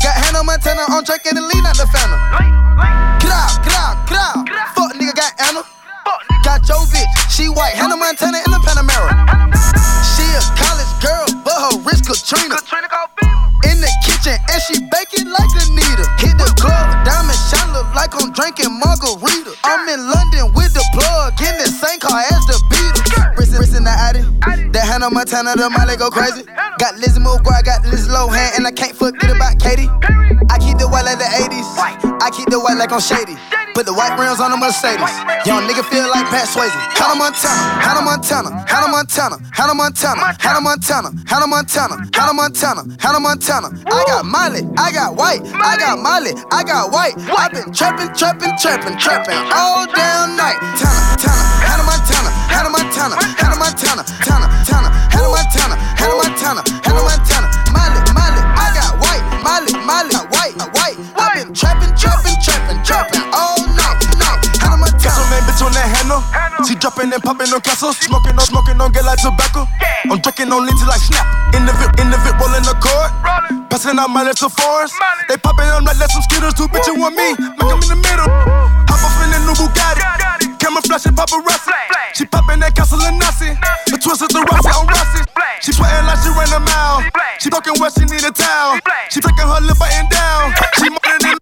Got Hannah Montana on track and the lean out the phantom. Jovic. She white, Hannah Montana in the Panamera. She a college girl, but her wrist Katrina. In the kitchen, and she baking like Anita. Hit the club, diamond shine look like I'm drinking margarita. I'm in London with the plug, in the same car as the Beatles. Wrist, wrist in the Addy. That Hannah Montana, the Molly go crazy. Got Lizzie McGuire, got Liz Lohan, and I can't forget about Katie. I keep the white like the 80s. I keep the white like I'm shady. Put the white rims on the Mercedes. Young nigga feel like Pat Swayze. Hannah Montana, Hannah Montana, Hannah Montana, Hannah Montana, Hannah Montana, Hannah Montana, Hannah Montana, Hannah Montana. I got Molly, I got white, I got Molly, I got white. i been trapping, trapping, trapping, trapping all damn night. Tana, Tana, Hannah Montana, Hannah Montana, Hannah Montana, Tana, Tana, Hannah Montana, Hannah Montana, Hannah Montana. Molly, Molly, I got white, Molly, Molly, white, white. i been trapping, trapping, trapping, trapping She dropping and popping on castles. Smoking on, smoking on, get like tobacco. I'm drinking on till like snap. In the VIP, in the VIP, rolling the cord. Passing out my to foreigns. They popping on like let some skittles. Two bitches want me, make them in the middle. Hop off in the new Bugatti. Camouflage and paparazzi. She popping that castle and Nazi. The twist is the Rossi on Rossi. She sweating like she ran a mile. She talking where she need a towel. She taking her lip button down. She more than.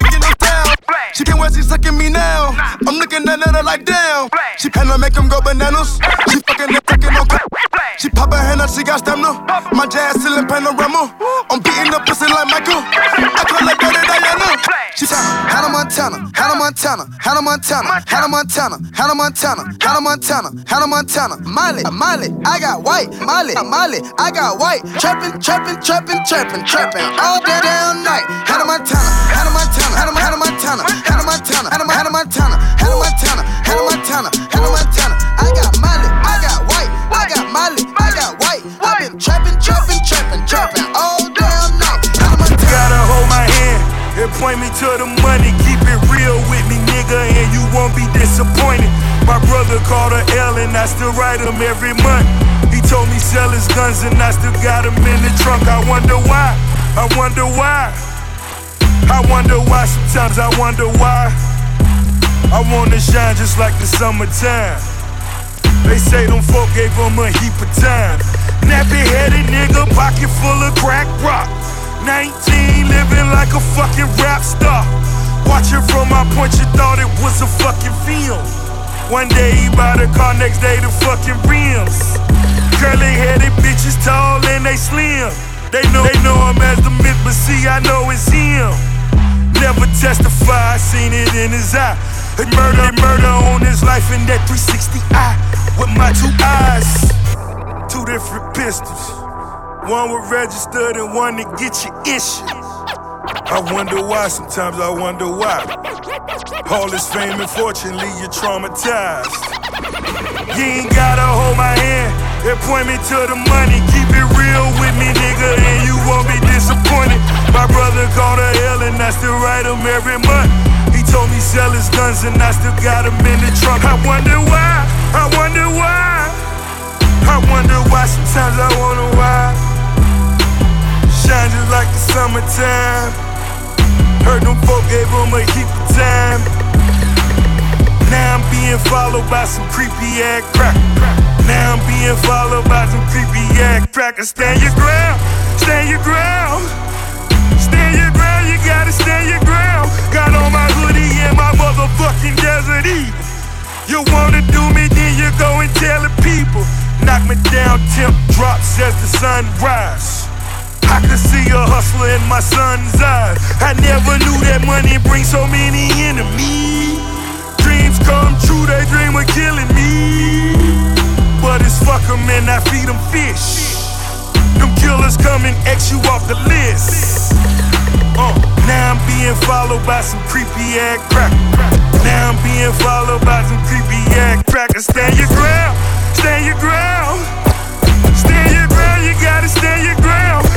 She can't where she sucking me now. I'm looking at her like damn. She kinda make him go bananas. She fucking and fucking on crack. She pop her hand up, she got stamina. My jazz still in panorama. I'm beating up pussy like Michael. She Hannah Montana, Hannah Montana, Hannah Montana, Hannah Montana, Hannah Montana, Hannah Montana, Hannah Montana, Molly, Molly, I got white, Molly, Molly, I got white, trapping, trapping, trapping, trapping, trapping all day damn night. Hannah Montana, Hannah Montana, Hannah Montana, Hannah Montana, Hannah Montana, Hannah Montana, Hannah Montana, Hannah Montana, Hannah Montana. Point me to the money. Keep it real with me, nigga, and you won't be disappointed. My brother called L and I still write him every month. He told me sell his guns and I still got him in the trunk. I wonder why, I wonder why. I wonder why, sometimes I wonder why. I wanna shine just like the summertime. They say them folk gave him a heap of time. Nappy headed nigga, pocket full of crack rock. 19, living like a fucking rap star. Watching from my point, you thought it was a fucking film. One day he bought a car, next day the fucking rims. Curly headed bitches, tall and they slim. They know they know him as the myth, but see, I know it's him. Never testify, I seen it in his eye. Murder, murder on his life in that 360 eye with my two eyes. Two different pistols. One was registered and one to get you issued. I wonder why, sometimes I wonder why. All this fame and fortune leave you traumatized. You ain't gotta hold my hand and point me to the money. Keep it real with me, nigga, and you won't be disappointed. My brother called a L and I still write him every month. He told me sell his guns and I still got him in the trunk. I wonder why, I wonder why. I wonder why, sometimes I wonder why. Shine just like the summertime. Heard them folk gave him a heap of time. Now I'm being followed by some creepy ass crack. Now I'm being followed by some creepy ass crackers. Stand your ground, stand your ground. Stand your ground, you gotta stand your ground. Got on my hoodie and my motherfucking desert eagle. You wanna do me, then you go and tell the people. Knock me down, temp drops as the sun rise. I could see a hustler in my son's eyes. I never knew that money brings so many enemies. Dreams come true, they dream of killing me. But it's fuck 'em and I feed 'em fish. Them killers come and X you off the list. Uh, now I'm being followed by some creepy ass crack. Now I'm being followed by some creepy ass crackers. Stand your ground, stand your ground. Stand your ground, you gotta stand your ground.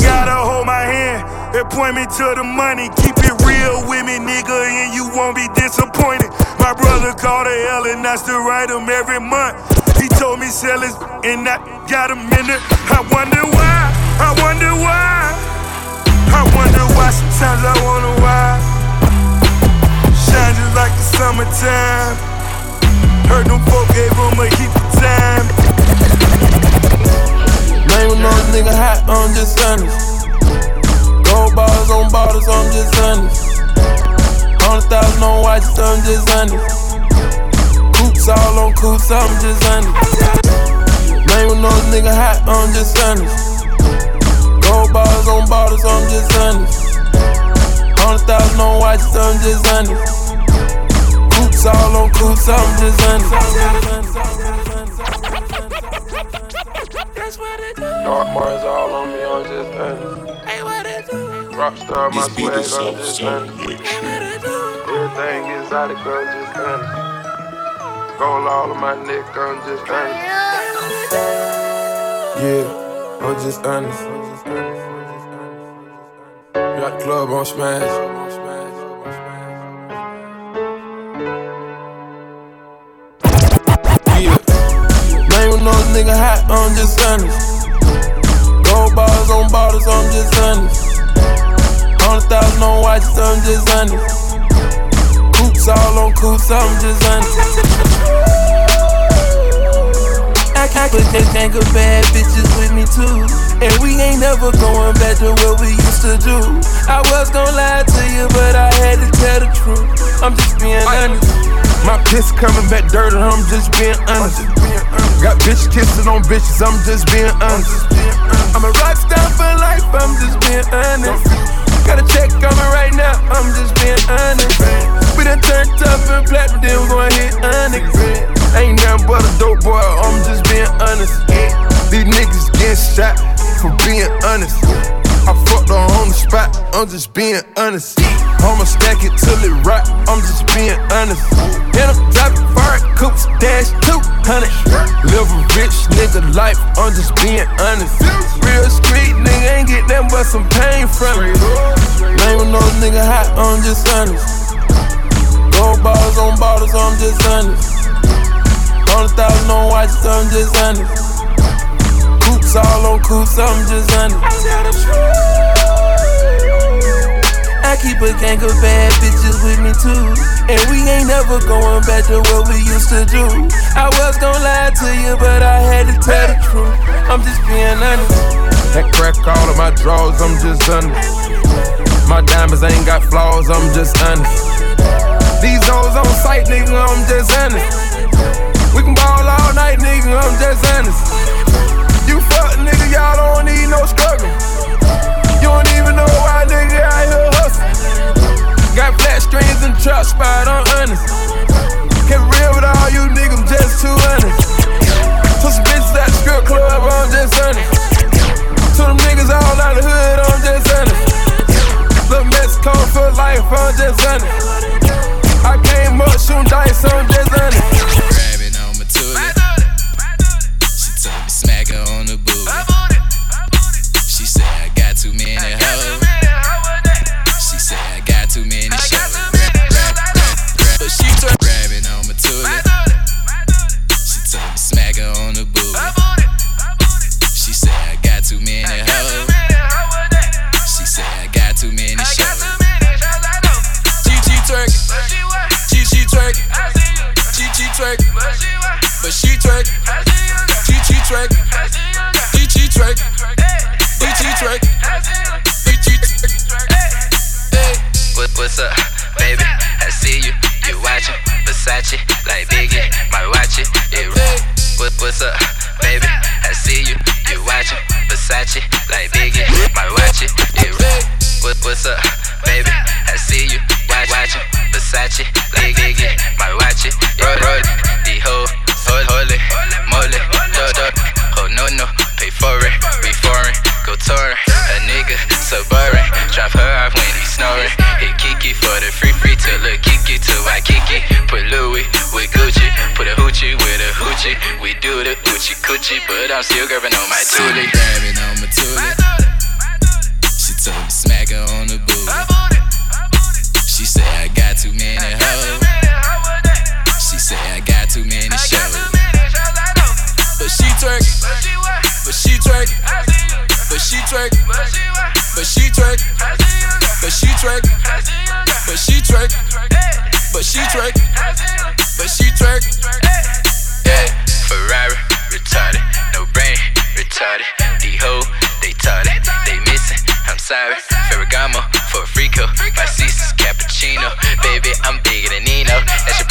Gotta hold my hand and point me to the money. Keep it real with me, nigga, and you won't be disappointed. My brother called a L and I still write him every month. He told me sell his and I got him in it. I wonder why, I wonder why. I wonder why, sometimes I wonder why. Shine just like the summertime. Heard them folk gave him a heap of time. Name no nigga hot, I'm just honest. Gold bars on bottles, I'm just honest. Only watches, I'm just honest. Coops all on coops, I'm just honest. Man with no nigga hot, I'm just honest. Gold bars on bottles, I'm just honest. Hundred thousand on watches, I'm just honest. Coops all on coops, I'm just honest. Dark Mars all on me, I'm just honest. Rockstar, my swag, I'm just honest. Everything exotic, I'm just honest. Gold all on my neck, I'm just honest. Yeah, I'm just honest. Got the club on smash. Yeah, man with no nigga hot, I'm just honest. Bars on bottles, I'm just honest. Hundred thousand on watches, I'm just honest. Coops all on coops, I'm just honest. I can't put that gang of bad bitches with me too. And we ain't never going back to what we used to do. I was gonna lie to you, but I had to tell the truth. I'm just being honest. My piss coming back dirty, I'm just being honest. Got bitch kissing on bitches, I'm just being honest. I'm a rock star for life, I'm just being honest. Got a check coming right now, I'm just being honest. We done turned up and platinum, then we gon' hit honest. Ain't nothing but a dope boy, I'm just being honest. These niggas getting shot for being honest. I fucked her on the spot, I'm just being honest. I'ma stack it till it rock, I'm just being honest. And I'm driving fire coops, dash 200. Live a rich nigga life, I'm just being honest. Real street nigga ain't get nothing but some pain from it. With no nigga hot, I'm just honest. Gold bars on bottles, I'm just honest. Hundred thousand on watches, I'm just honest. Coops all on coops, I'm just honest. I keep a gang of bad bitches with me too. And we ain't never going back to what we used to do. I was gonna lie to you, but I had to tell the truth. I'm just being honest. That crack all of my drawers, I'm just honest. My diamonds ain't got flaws, I'm just honest. These hoes on sight, nigga, I'm just honest. We can ball all night, nigga, I'm just honest. Nigga, y'all don't need no struggle. You don't even know why, nigga, out here hustling. Got flat screens and trap spot, I'm honest. Get real with all you niggas, I'm just too honest. Took some bitches at the strip club, I'm just honest. To them niggas all out the hood, I'm just honest. Little Mexico for life, I'm just honest. I came up shooting dice, I'm just honest. What's up, I'm still grabbing on my tootie. Aires, Ferragamo, for a freako. My season's cappuccino. Baby, I'm bigger than Nino. That's your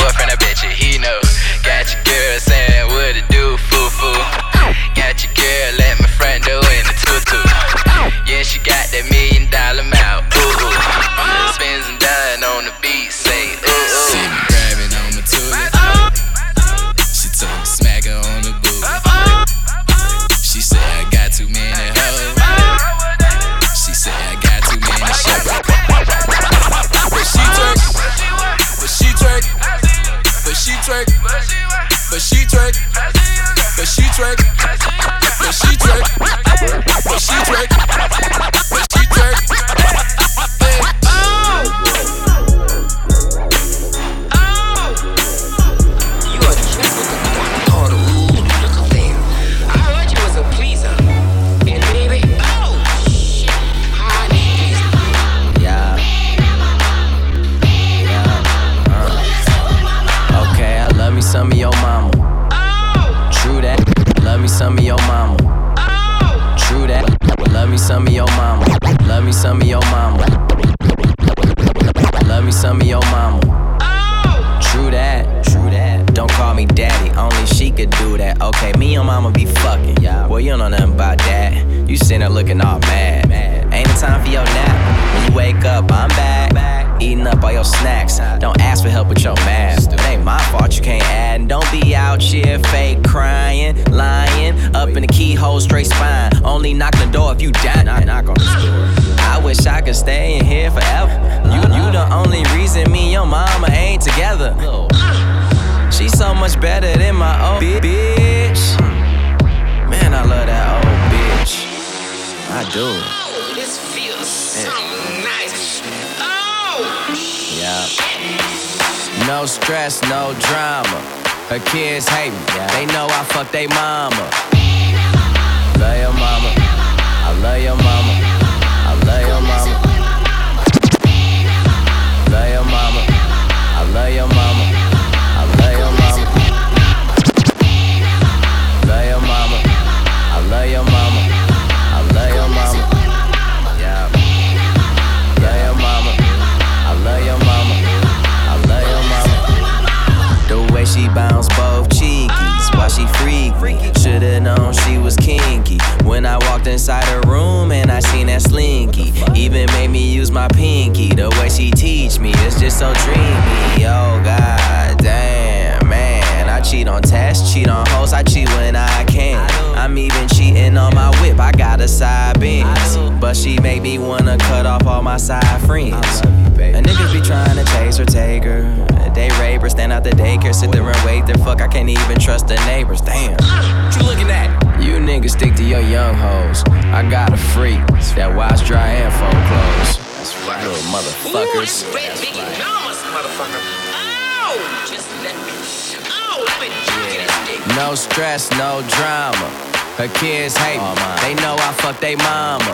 Her kids hate me. Oh, they know I fuck they mama.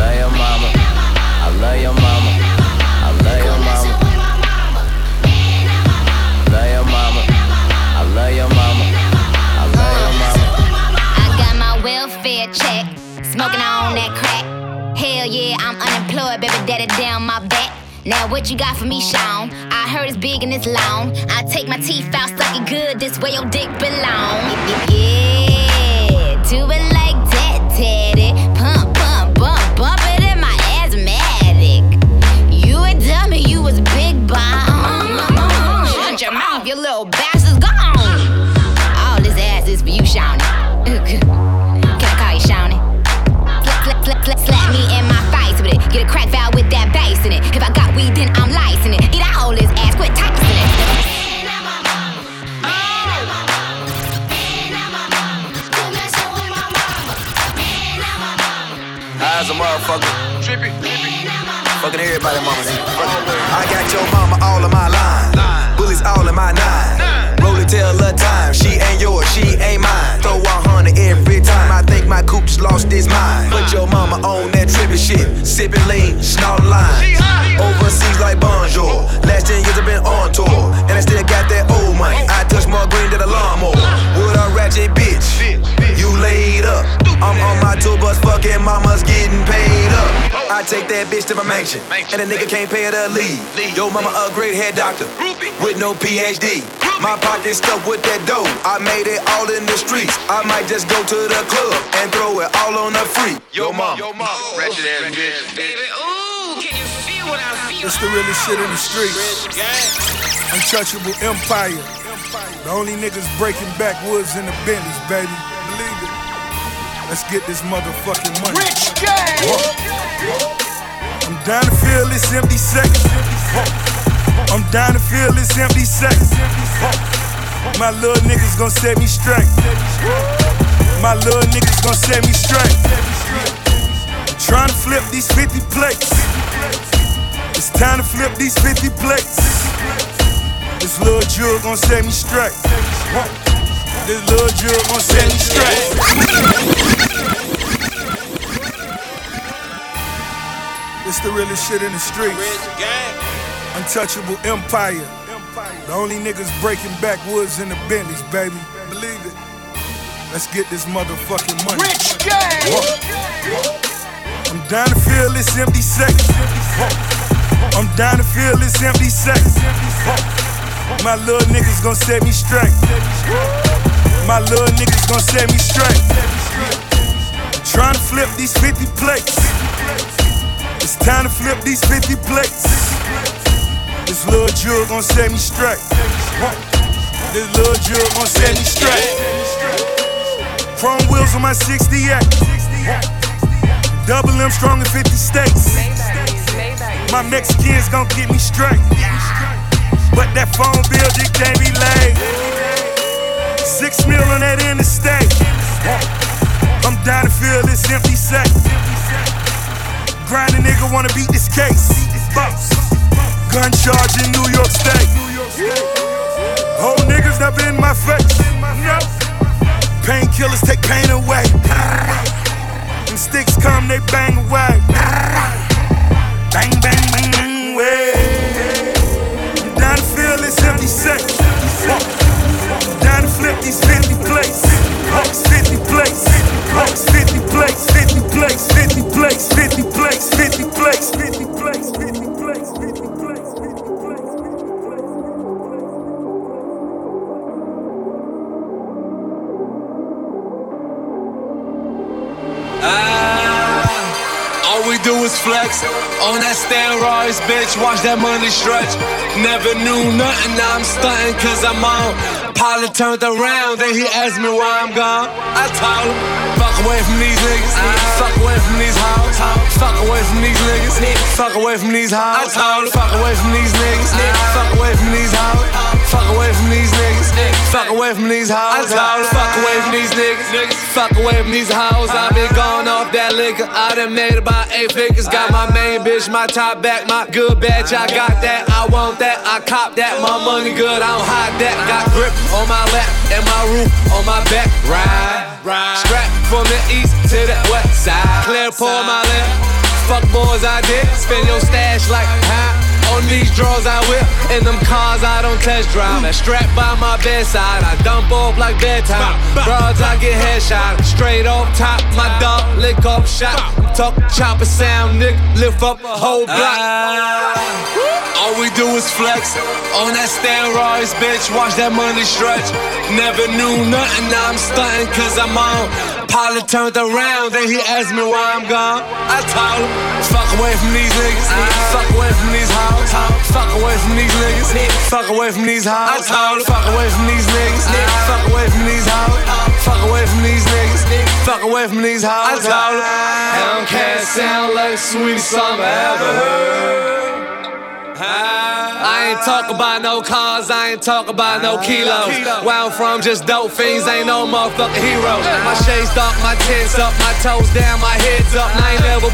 Love your mama. I love your mama. I love your mama. Love your mama. I love your mama. I love your mama. I got my welfare check. Smoking on that crack. Hell yeah, I'm unemployed, baby daddy down my back. Now what you got for me, Sean? I heard it's big and it's long. I take my teeth out, suck it good. This way your dick belong. Yeah. motherfucker. Trippy, Fucking everybody, mama. I got your mama all in my line. Bullies all in my nine. Roll it till the time. She ain't yours, she ain't mine. Throw a hundred every time. I think my coop's lost his mind. Take that bitch to my mansion. And a nigga can't pay her to leave. Yo, mama a great head doctor with no PhD. My pocket stuffed with that dough. I made it all in the streets. I might just go to the club and throw it all on the free. Yo, mama. Yo, mama. Ratchet ass bitch. Baby, ooh, can you feel what I feel? It's the realest shit in the streets. Untouchable empire. The only niggas breaking backwoods in the Bentleys, baby. Believe it. Let's get this motherfucking money. Rich I'm down to feel this empty seconds. I'm down to feel this empty seconds. My little niggas gon' set me straight. My little niggas gon' set me straight. Trying to flip these 50 plates. It's time to flip these 50 plates. This little jewel gon' set me straight. This little jewel gon' set me straight. It's the realest shit in the streets. Untouchable empire. The only niggas breaking backwoods in the Bentleys, baby. Believe it. Let's get this motherfucking money. Rich I'm down to feel this empty seconds. I'm down to feel this empty seconds. My little niggas gon' set me straight. My little niggas gon' set me straight. Trying to flip these 50 plates. It's time to flip these 50 plates. This little jewel gon' set me straight. This little jewel gon' set me straight. Chrome wheels on my 68. Double M strong in 50 states. My Mexicans gon' get me straight. But that phone bill just gave me late. Six mil on that interstate. I'm down to feel this empty Grinding nigga wanna beat this case. Gun charge in New York State. Whole niggas never in my face. Painkillers take pain away. When sticks come, they. Bang, Watch that money stretch. Never knew nothing, now I'm stunting cause I'm on. Pilot turned around, then he asked me why I'm gone. I told him, fuck away from these niggas. Fuck away from these hoes. Fuck away from these niggas. Fuck away from these hoes. I told him, fuck away from these niggas. Fuck away from these hoes. Fuck away from these niggas. Fuck away from these hoes. Fuck away from these niggas. Fuck away from these hoes. I been going off that liquor. I done made about eight figures. Got my main bitch, my top back, my good batch. I got that. I want that. I cop that. My money good. I don't hide that. Got grip on my lap and my roof on my back. Ride, ride. Strap from the east to the west side. Clear pour my left. Fuck boys I did. Spend your stash like huh? On these draws I whip, in them cars I don't test drive. That strap by my bedside, I dump off like bedtime. Broads I get headshot, straight off top. My dog lick off shot. Talk chopper sound, nigga, lift up a whole block. Ah. All we do is flex on that steroids, bitch. Watch that money stretch. Never knew nothing, now I'm stunting cause I'm on. Pilot turned around, then he asked me why I'm gone. I told him, fuck away from these niggas, fuck away from these hoes, fuck away from these niggas, fuck away from these hoes. I told him, fuck away from these niggas, fuck away from these hoes, fuck away from these niggas, fuck away from these hoes. I told him, Hellcat sound like the sweetest song I ever heard. I ain't talk about no cars, I ain't talk about no ah. kilos. Where I'm from, just dope fiends, ain't no motherfucking hero. My shades dark, my tints up, my toes down, my head's up.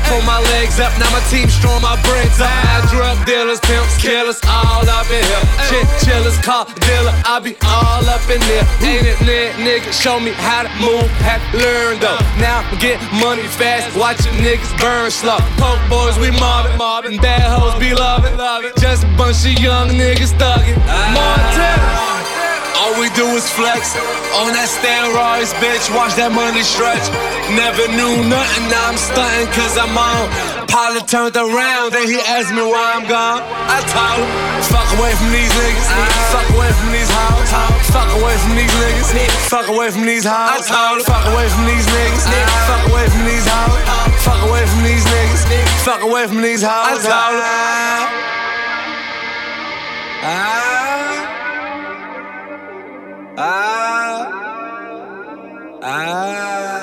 Pull my legs up, now my team strong, my brains up. Now drug dealers, pimps, killers, all up in here. Shit chillers, car dealer, I be all up in there. Ain't it lit, nigga? Show me how to move, have to learn though. Uh. Now get money fast, watch your niggas burn slow. Poke boys, we mobbing, mobbing. Bad hoes be loving, loving. Just a bunch of young niggas thugging. Ah. Montana. All we do is flex on that steroids, bitch. Watch that money stretch. Never knew nothing, now I'm stunting cause I'm on. Pilot turned around, then he asked me why I'm gone. I told him, fuck away from these niggas. Fuck away from these hoes. Fuck away from these niggas. Fuck away from these hoes. I told him, fuck away from these niggas. Fuck away from these hoes. Fuck away from these niggas. Fuck away from these hoes. I told him. Ah. Ah. Ah,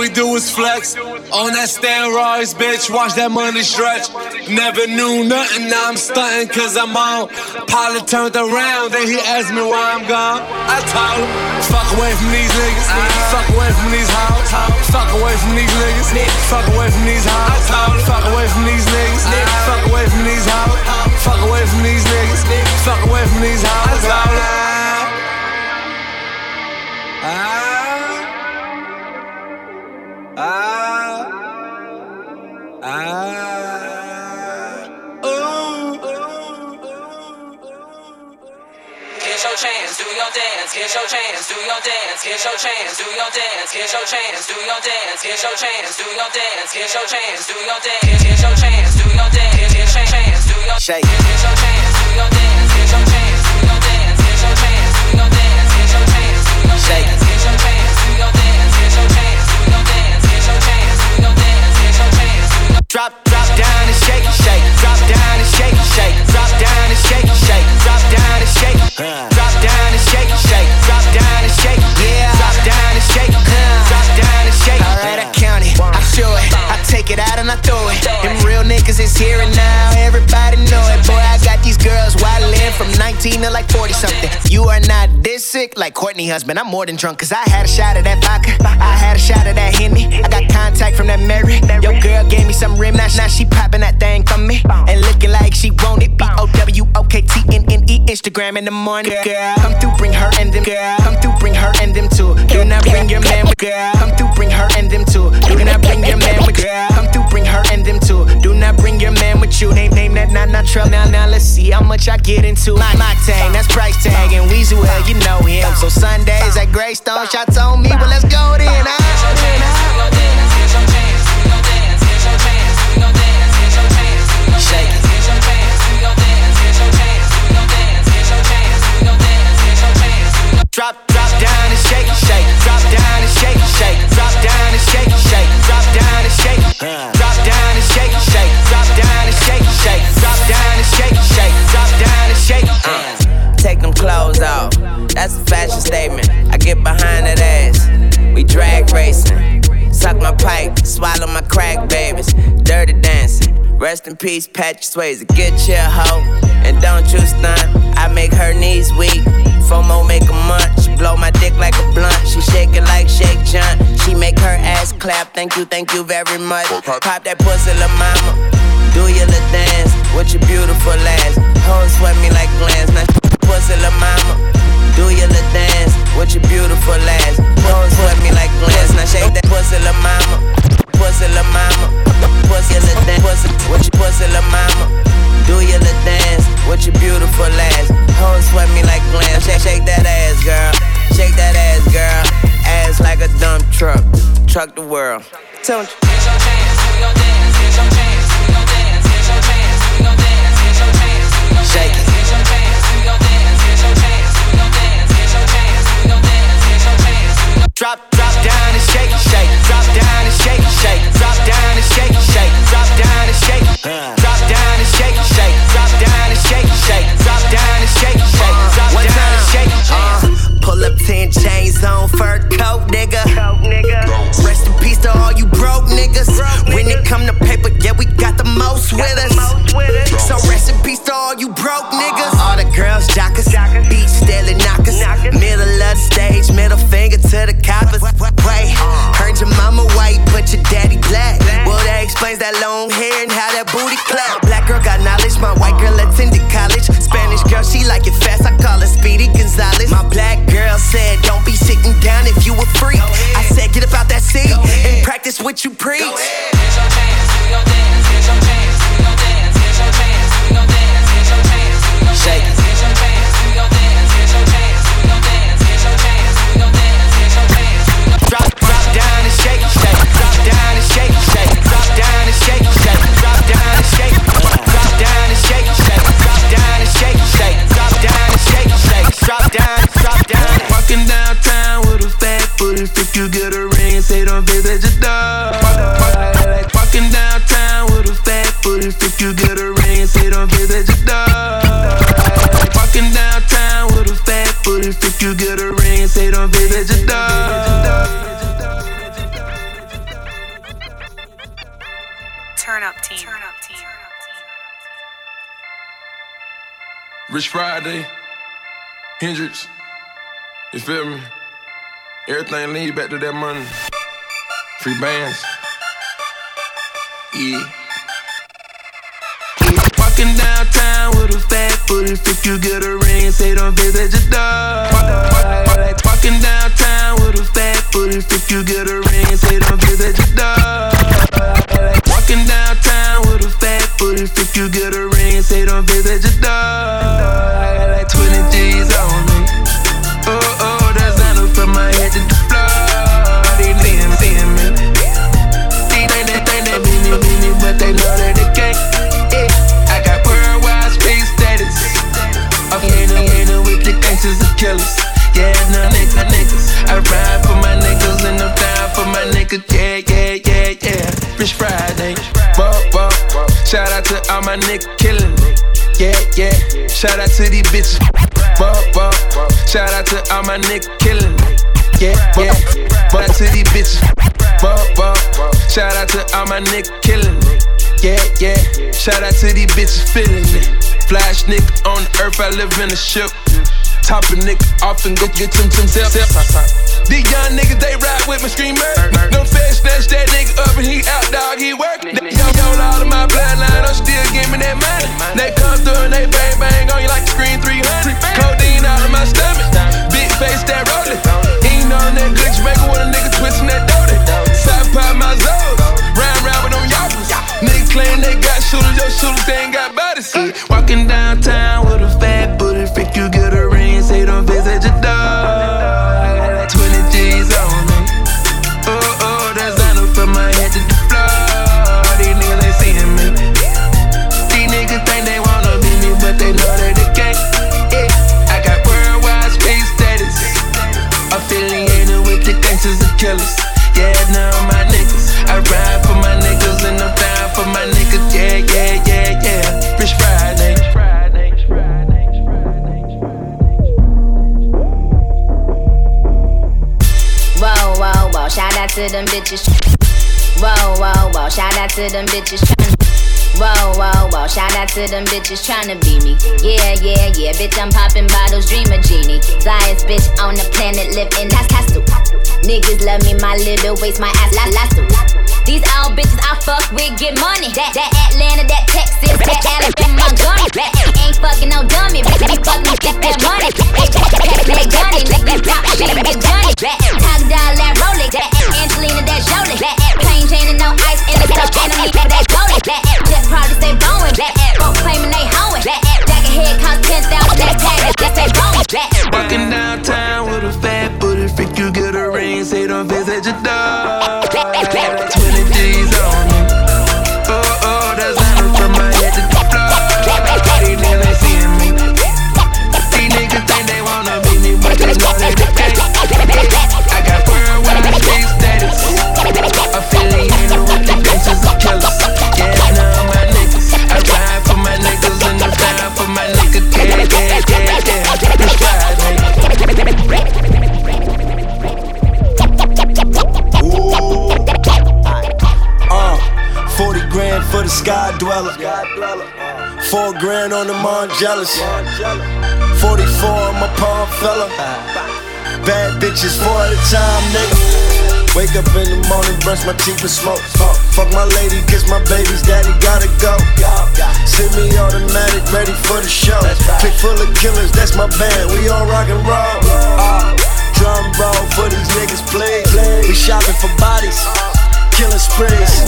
we do is flex on that steroids, bitch. Watch that money stretch. Never knew nothing, now I'm stunting cause I'm on. Pilot turned around, then he asked me why I'm gone. I told him, fuck away from these niggas. Fuck away from these hoes. Fuck away from these niggas. Fuck away from these hoes. Fuck away from these niggas. Fuck away from these hoes. Fuck away from these niggas. Fuck away from these hoes. Your chance, do your dance. Here's your chance, do your dance. Here's your chance, do your dance. Here's your chance, do your dance. Here's your chance, do your dance. Here's your chance, do your dance. Here's your chance, do your dance. Here's your chance, do your Shake. Here's your chance, do your dance. Here's your chance, do your dance. Here's your chance, do your dance. I throw it. Them real niggas is here and now. Everybody know it. Boy, I got these girls wildin' from 19 to like 40 something. You are not sick like Courtney husband. I'm more than drunk cause I had a shot of that vodka. I had a shot of that Henny. I got contact from that Mary. Your girl gave me some rim. Now, now she popping that thing for me. And looking like she want it. B O W O K T N N E Instagram in the morning. Girl, come through, bring her and them. Girl, come through, bring her and them too. Do not bring your man with girl. Come through, bring her and them too. Do not bring your man with girl. Come through, bring her and them too. Do not bring your man with you. Name, name that, not, not trouble. Now, now let's see how much I get into. My, my tag, that's price tag. And Weezy, well, you know him. So Sundays at Greystone, shots on me. Well, let's go then. Ah, then, ah. Fashion statement. I get behind that ass. We drag racing. Suck my pipe, swallow my crack babies. Dirty dancing. Rest in peace, Patrick Swayze. Get your hoe, and don't you stunt. I make her knees weak. FOMO make a munch. Blow my dick like a blunt. She shake it like Shake John. She make her ass clap. Thank you, thank you very much. Pop that pussy, la mama. Do your little dance with your beautiful ass. Hoes sweat me like glands. Now pussy, la mama. Do your little dance with your beautiful ass. Hoes sweat me like glands. Now shake that pussy, la mama. Pussy, la mama. Pussy, la dance. Pussy, with your pussy, la mama. Do your little dance with your beautiful ass. Hoes sweat me like glands. Shake, shake that ass, girl. Shake that ass, girl. Ass like a dump truck. Truck the world. Tell me. Shake rest in peace to all you broke niggas. All the girls jockers, beach stealing knockers. Middle of the stage, middle finger to the coppers. Wait, heard your mama white, but your daddy black. Well, that explains that long hair and how that booty clap. Black girl got knowledge, my white girl attended college. Spanish girl, she like it fast, I call her Speedy Gonzalez. My black girl said, Don't be sitting down if you a freak. I said, Get up out that seat and practice what you preach. Shake. Ring, say don't visit your dog. Walking downtown with a fat booty, if you get a ring, say don't visit your dog. Walking downtown with a fat booty, if you get a ring, say don't visit your dog. Turn up team. Turn up team. Rich Friday, Hendrix, you feel me? Everything lead back to that money. Free bands. Yeah. Walking downtown with a fat booty, if you get a ring, say don't visit your dog. Walking downtown with a fat booty, if you get a ring, say don't visit your dog. Walking downtown with a fat booty, if you get a ring, say don't visit your dog. Like 20 G's on me. Oh, oh, that's Xana from my head to my niggas killing it. Yeah, yeah. Shout out to these bitches. Bump, bump. Shout out to all my niggas killing me. Yeah, yeah. Shout out to these bitches. Bump, bump. Shout out to all my niggas killing it. Yeah, yeah. Shout out to these bitches feeling it. Flash nigga on the earth, I live in a ship. Top a nigga off and go get them some zip. These young niggas, they ride with me, scream murder. No fast snatch that nigga up and he out, dog, he work. They young, young, all of my bloodline, I'm still giving that money. They come through and they bang, bang on you like the screen 300. Codeine out of my stomach. Big face that rolling. Ain't on that glitch maker when a nigga twisting that doty. Side pop my zones. Round, round with them yappers. Niggas claim they got shooters, your shooters, they ain't got bodies. Walking downtown with a fat to them bitches. Whoa, whoa, whoa, shout out to them bitches. Whoa, whoa, whoa, shout out to them bitches tryna be me. Yeah, yeah, yeah, bitch, I'm popping bottles, dream a genie. Flyest bitch on the planet, live in that castle. Niggas love me, my little waist, my ass, la lasso. These all bitches I fuck with get money. That that Atlanta, that Texas, that Alabama, Montgomery. That ain't fucking no dummy. Bitch, be fucking get that money. Hey, pack that gunny, nigga, pop shit, get Johnny. That top dollar, that Rolex, that Angelina, that Jolie. That plain Jane and no ice in the cup, and I need that goldie. That jet probably stay blowing. That folk claiming they hoeing. That jacket head cost ten thousand. That tag, that going. That Walking downtown with a fat booty, freak you get a ring, say don't visit Margielas. 44 on my palm fella. Bad bitches four at a time, nigga. Wake up in the morning, brush my teeth and smoke. Fuck my lady, kiss my babies, daddy gotta go. Send me automatic, ready for the show. Click full of killers, that's my band, we all rock and roll. Drum roll for these niggas, please. We shopping for bodies, killing sprees.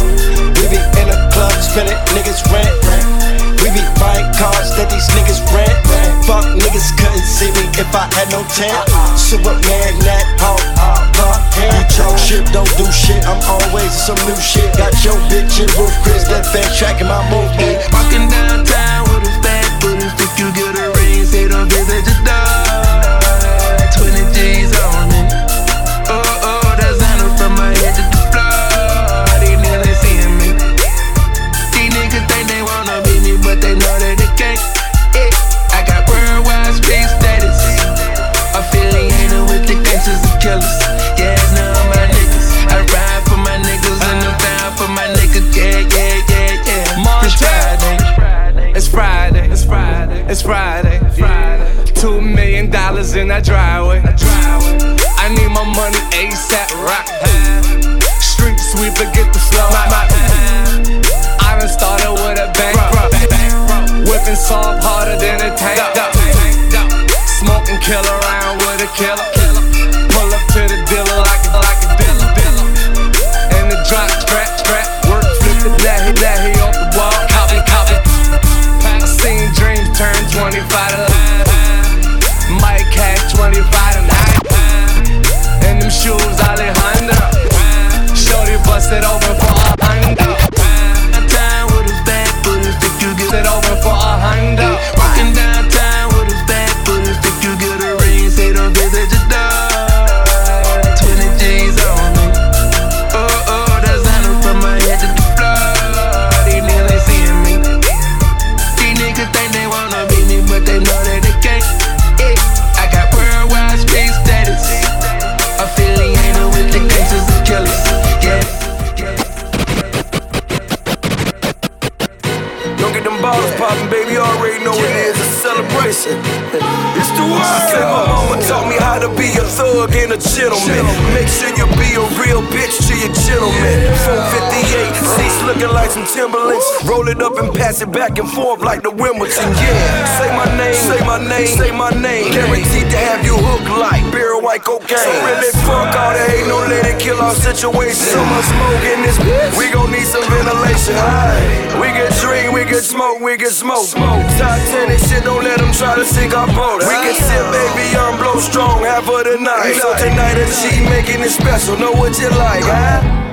We be in the club, spending niggas rent. We be buying cars that these niggas rent. Fuck niggas couldn't see me if I had no tent. Superman, that fuck uh, him. Uh, uh. You talk shit, don't do shit. I'm always some new shit. Got your bitch in roof, Chris, that fast tracking my movement. Walking downtown with a fat booty, if you get a ring, say don't visit your dog. In that driveway. I need my money ASAP. Rock. Street sweeper, get the flow. I done started with a bang. Whipping soft harder than a tank. Smoking kill around with a killer. Pull up to the dealer like a like a dealer. And the drop it back and forth like the Wimbledon. Yeah, say my name, say my name, say my name. Guaranteed to have you hooked like beer white cocaine. So really fuck all that hate, no let it kill our situation. So much smoke in this bitch, we gon' need some ventilation. Aye. We can drink, we can smoke, we can smoke. smoke. Top 10 and shit, don't let them try to sink our boat. We can sip, baby, I'm blow strong, half of the night. So tonight a G making it special, know what you like, huh?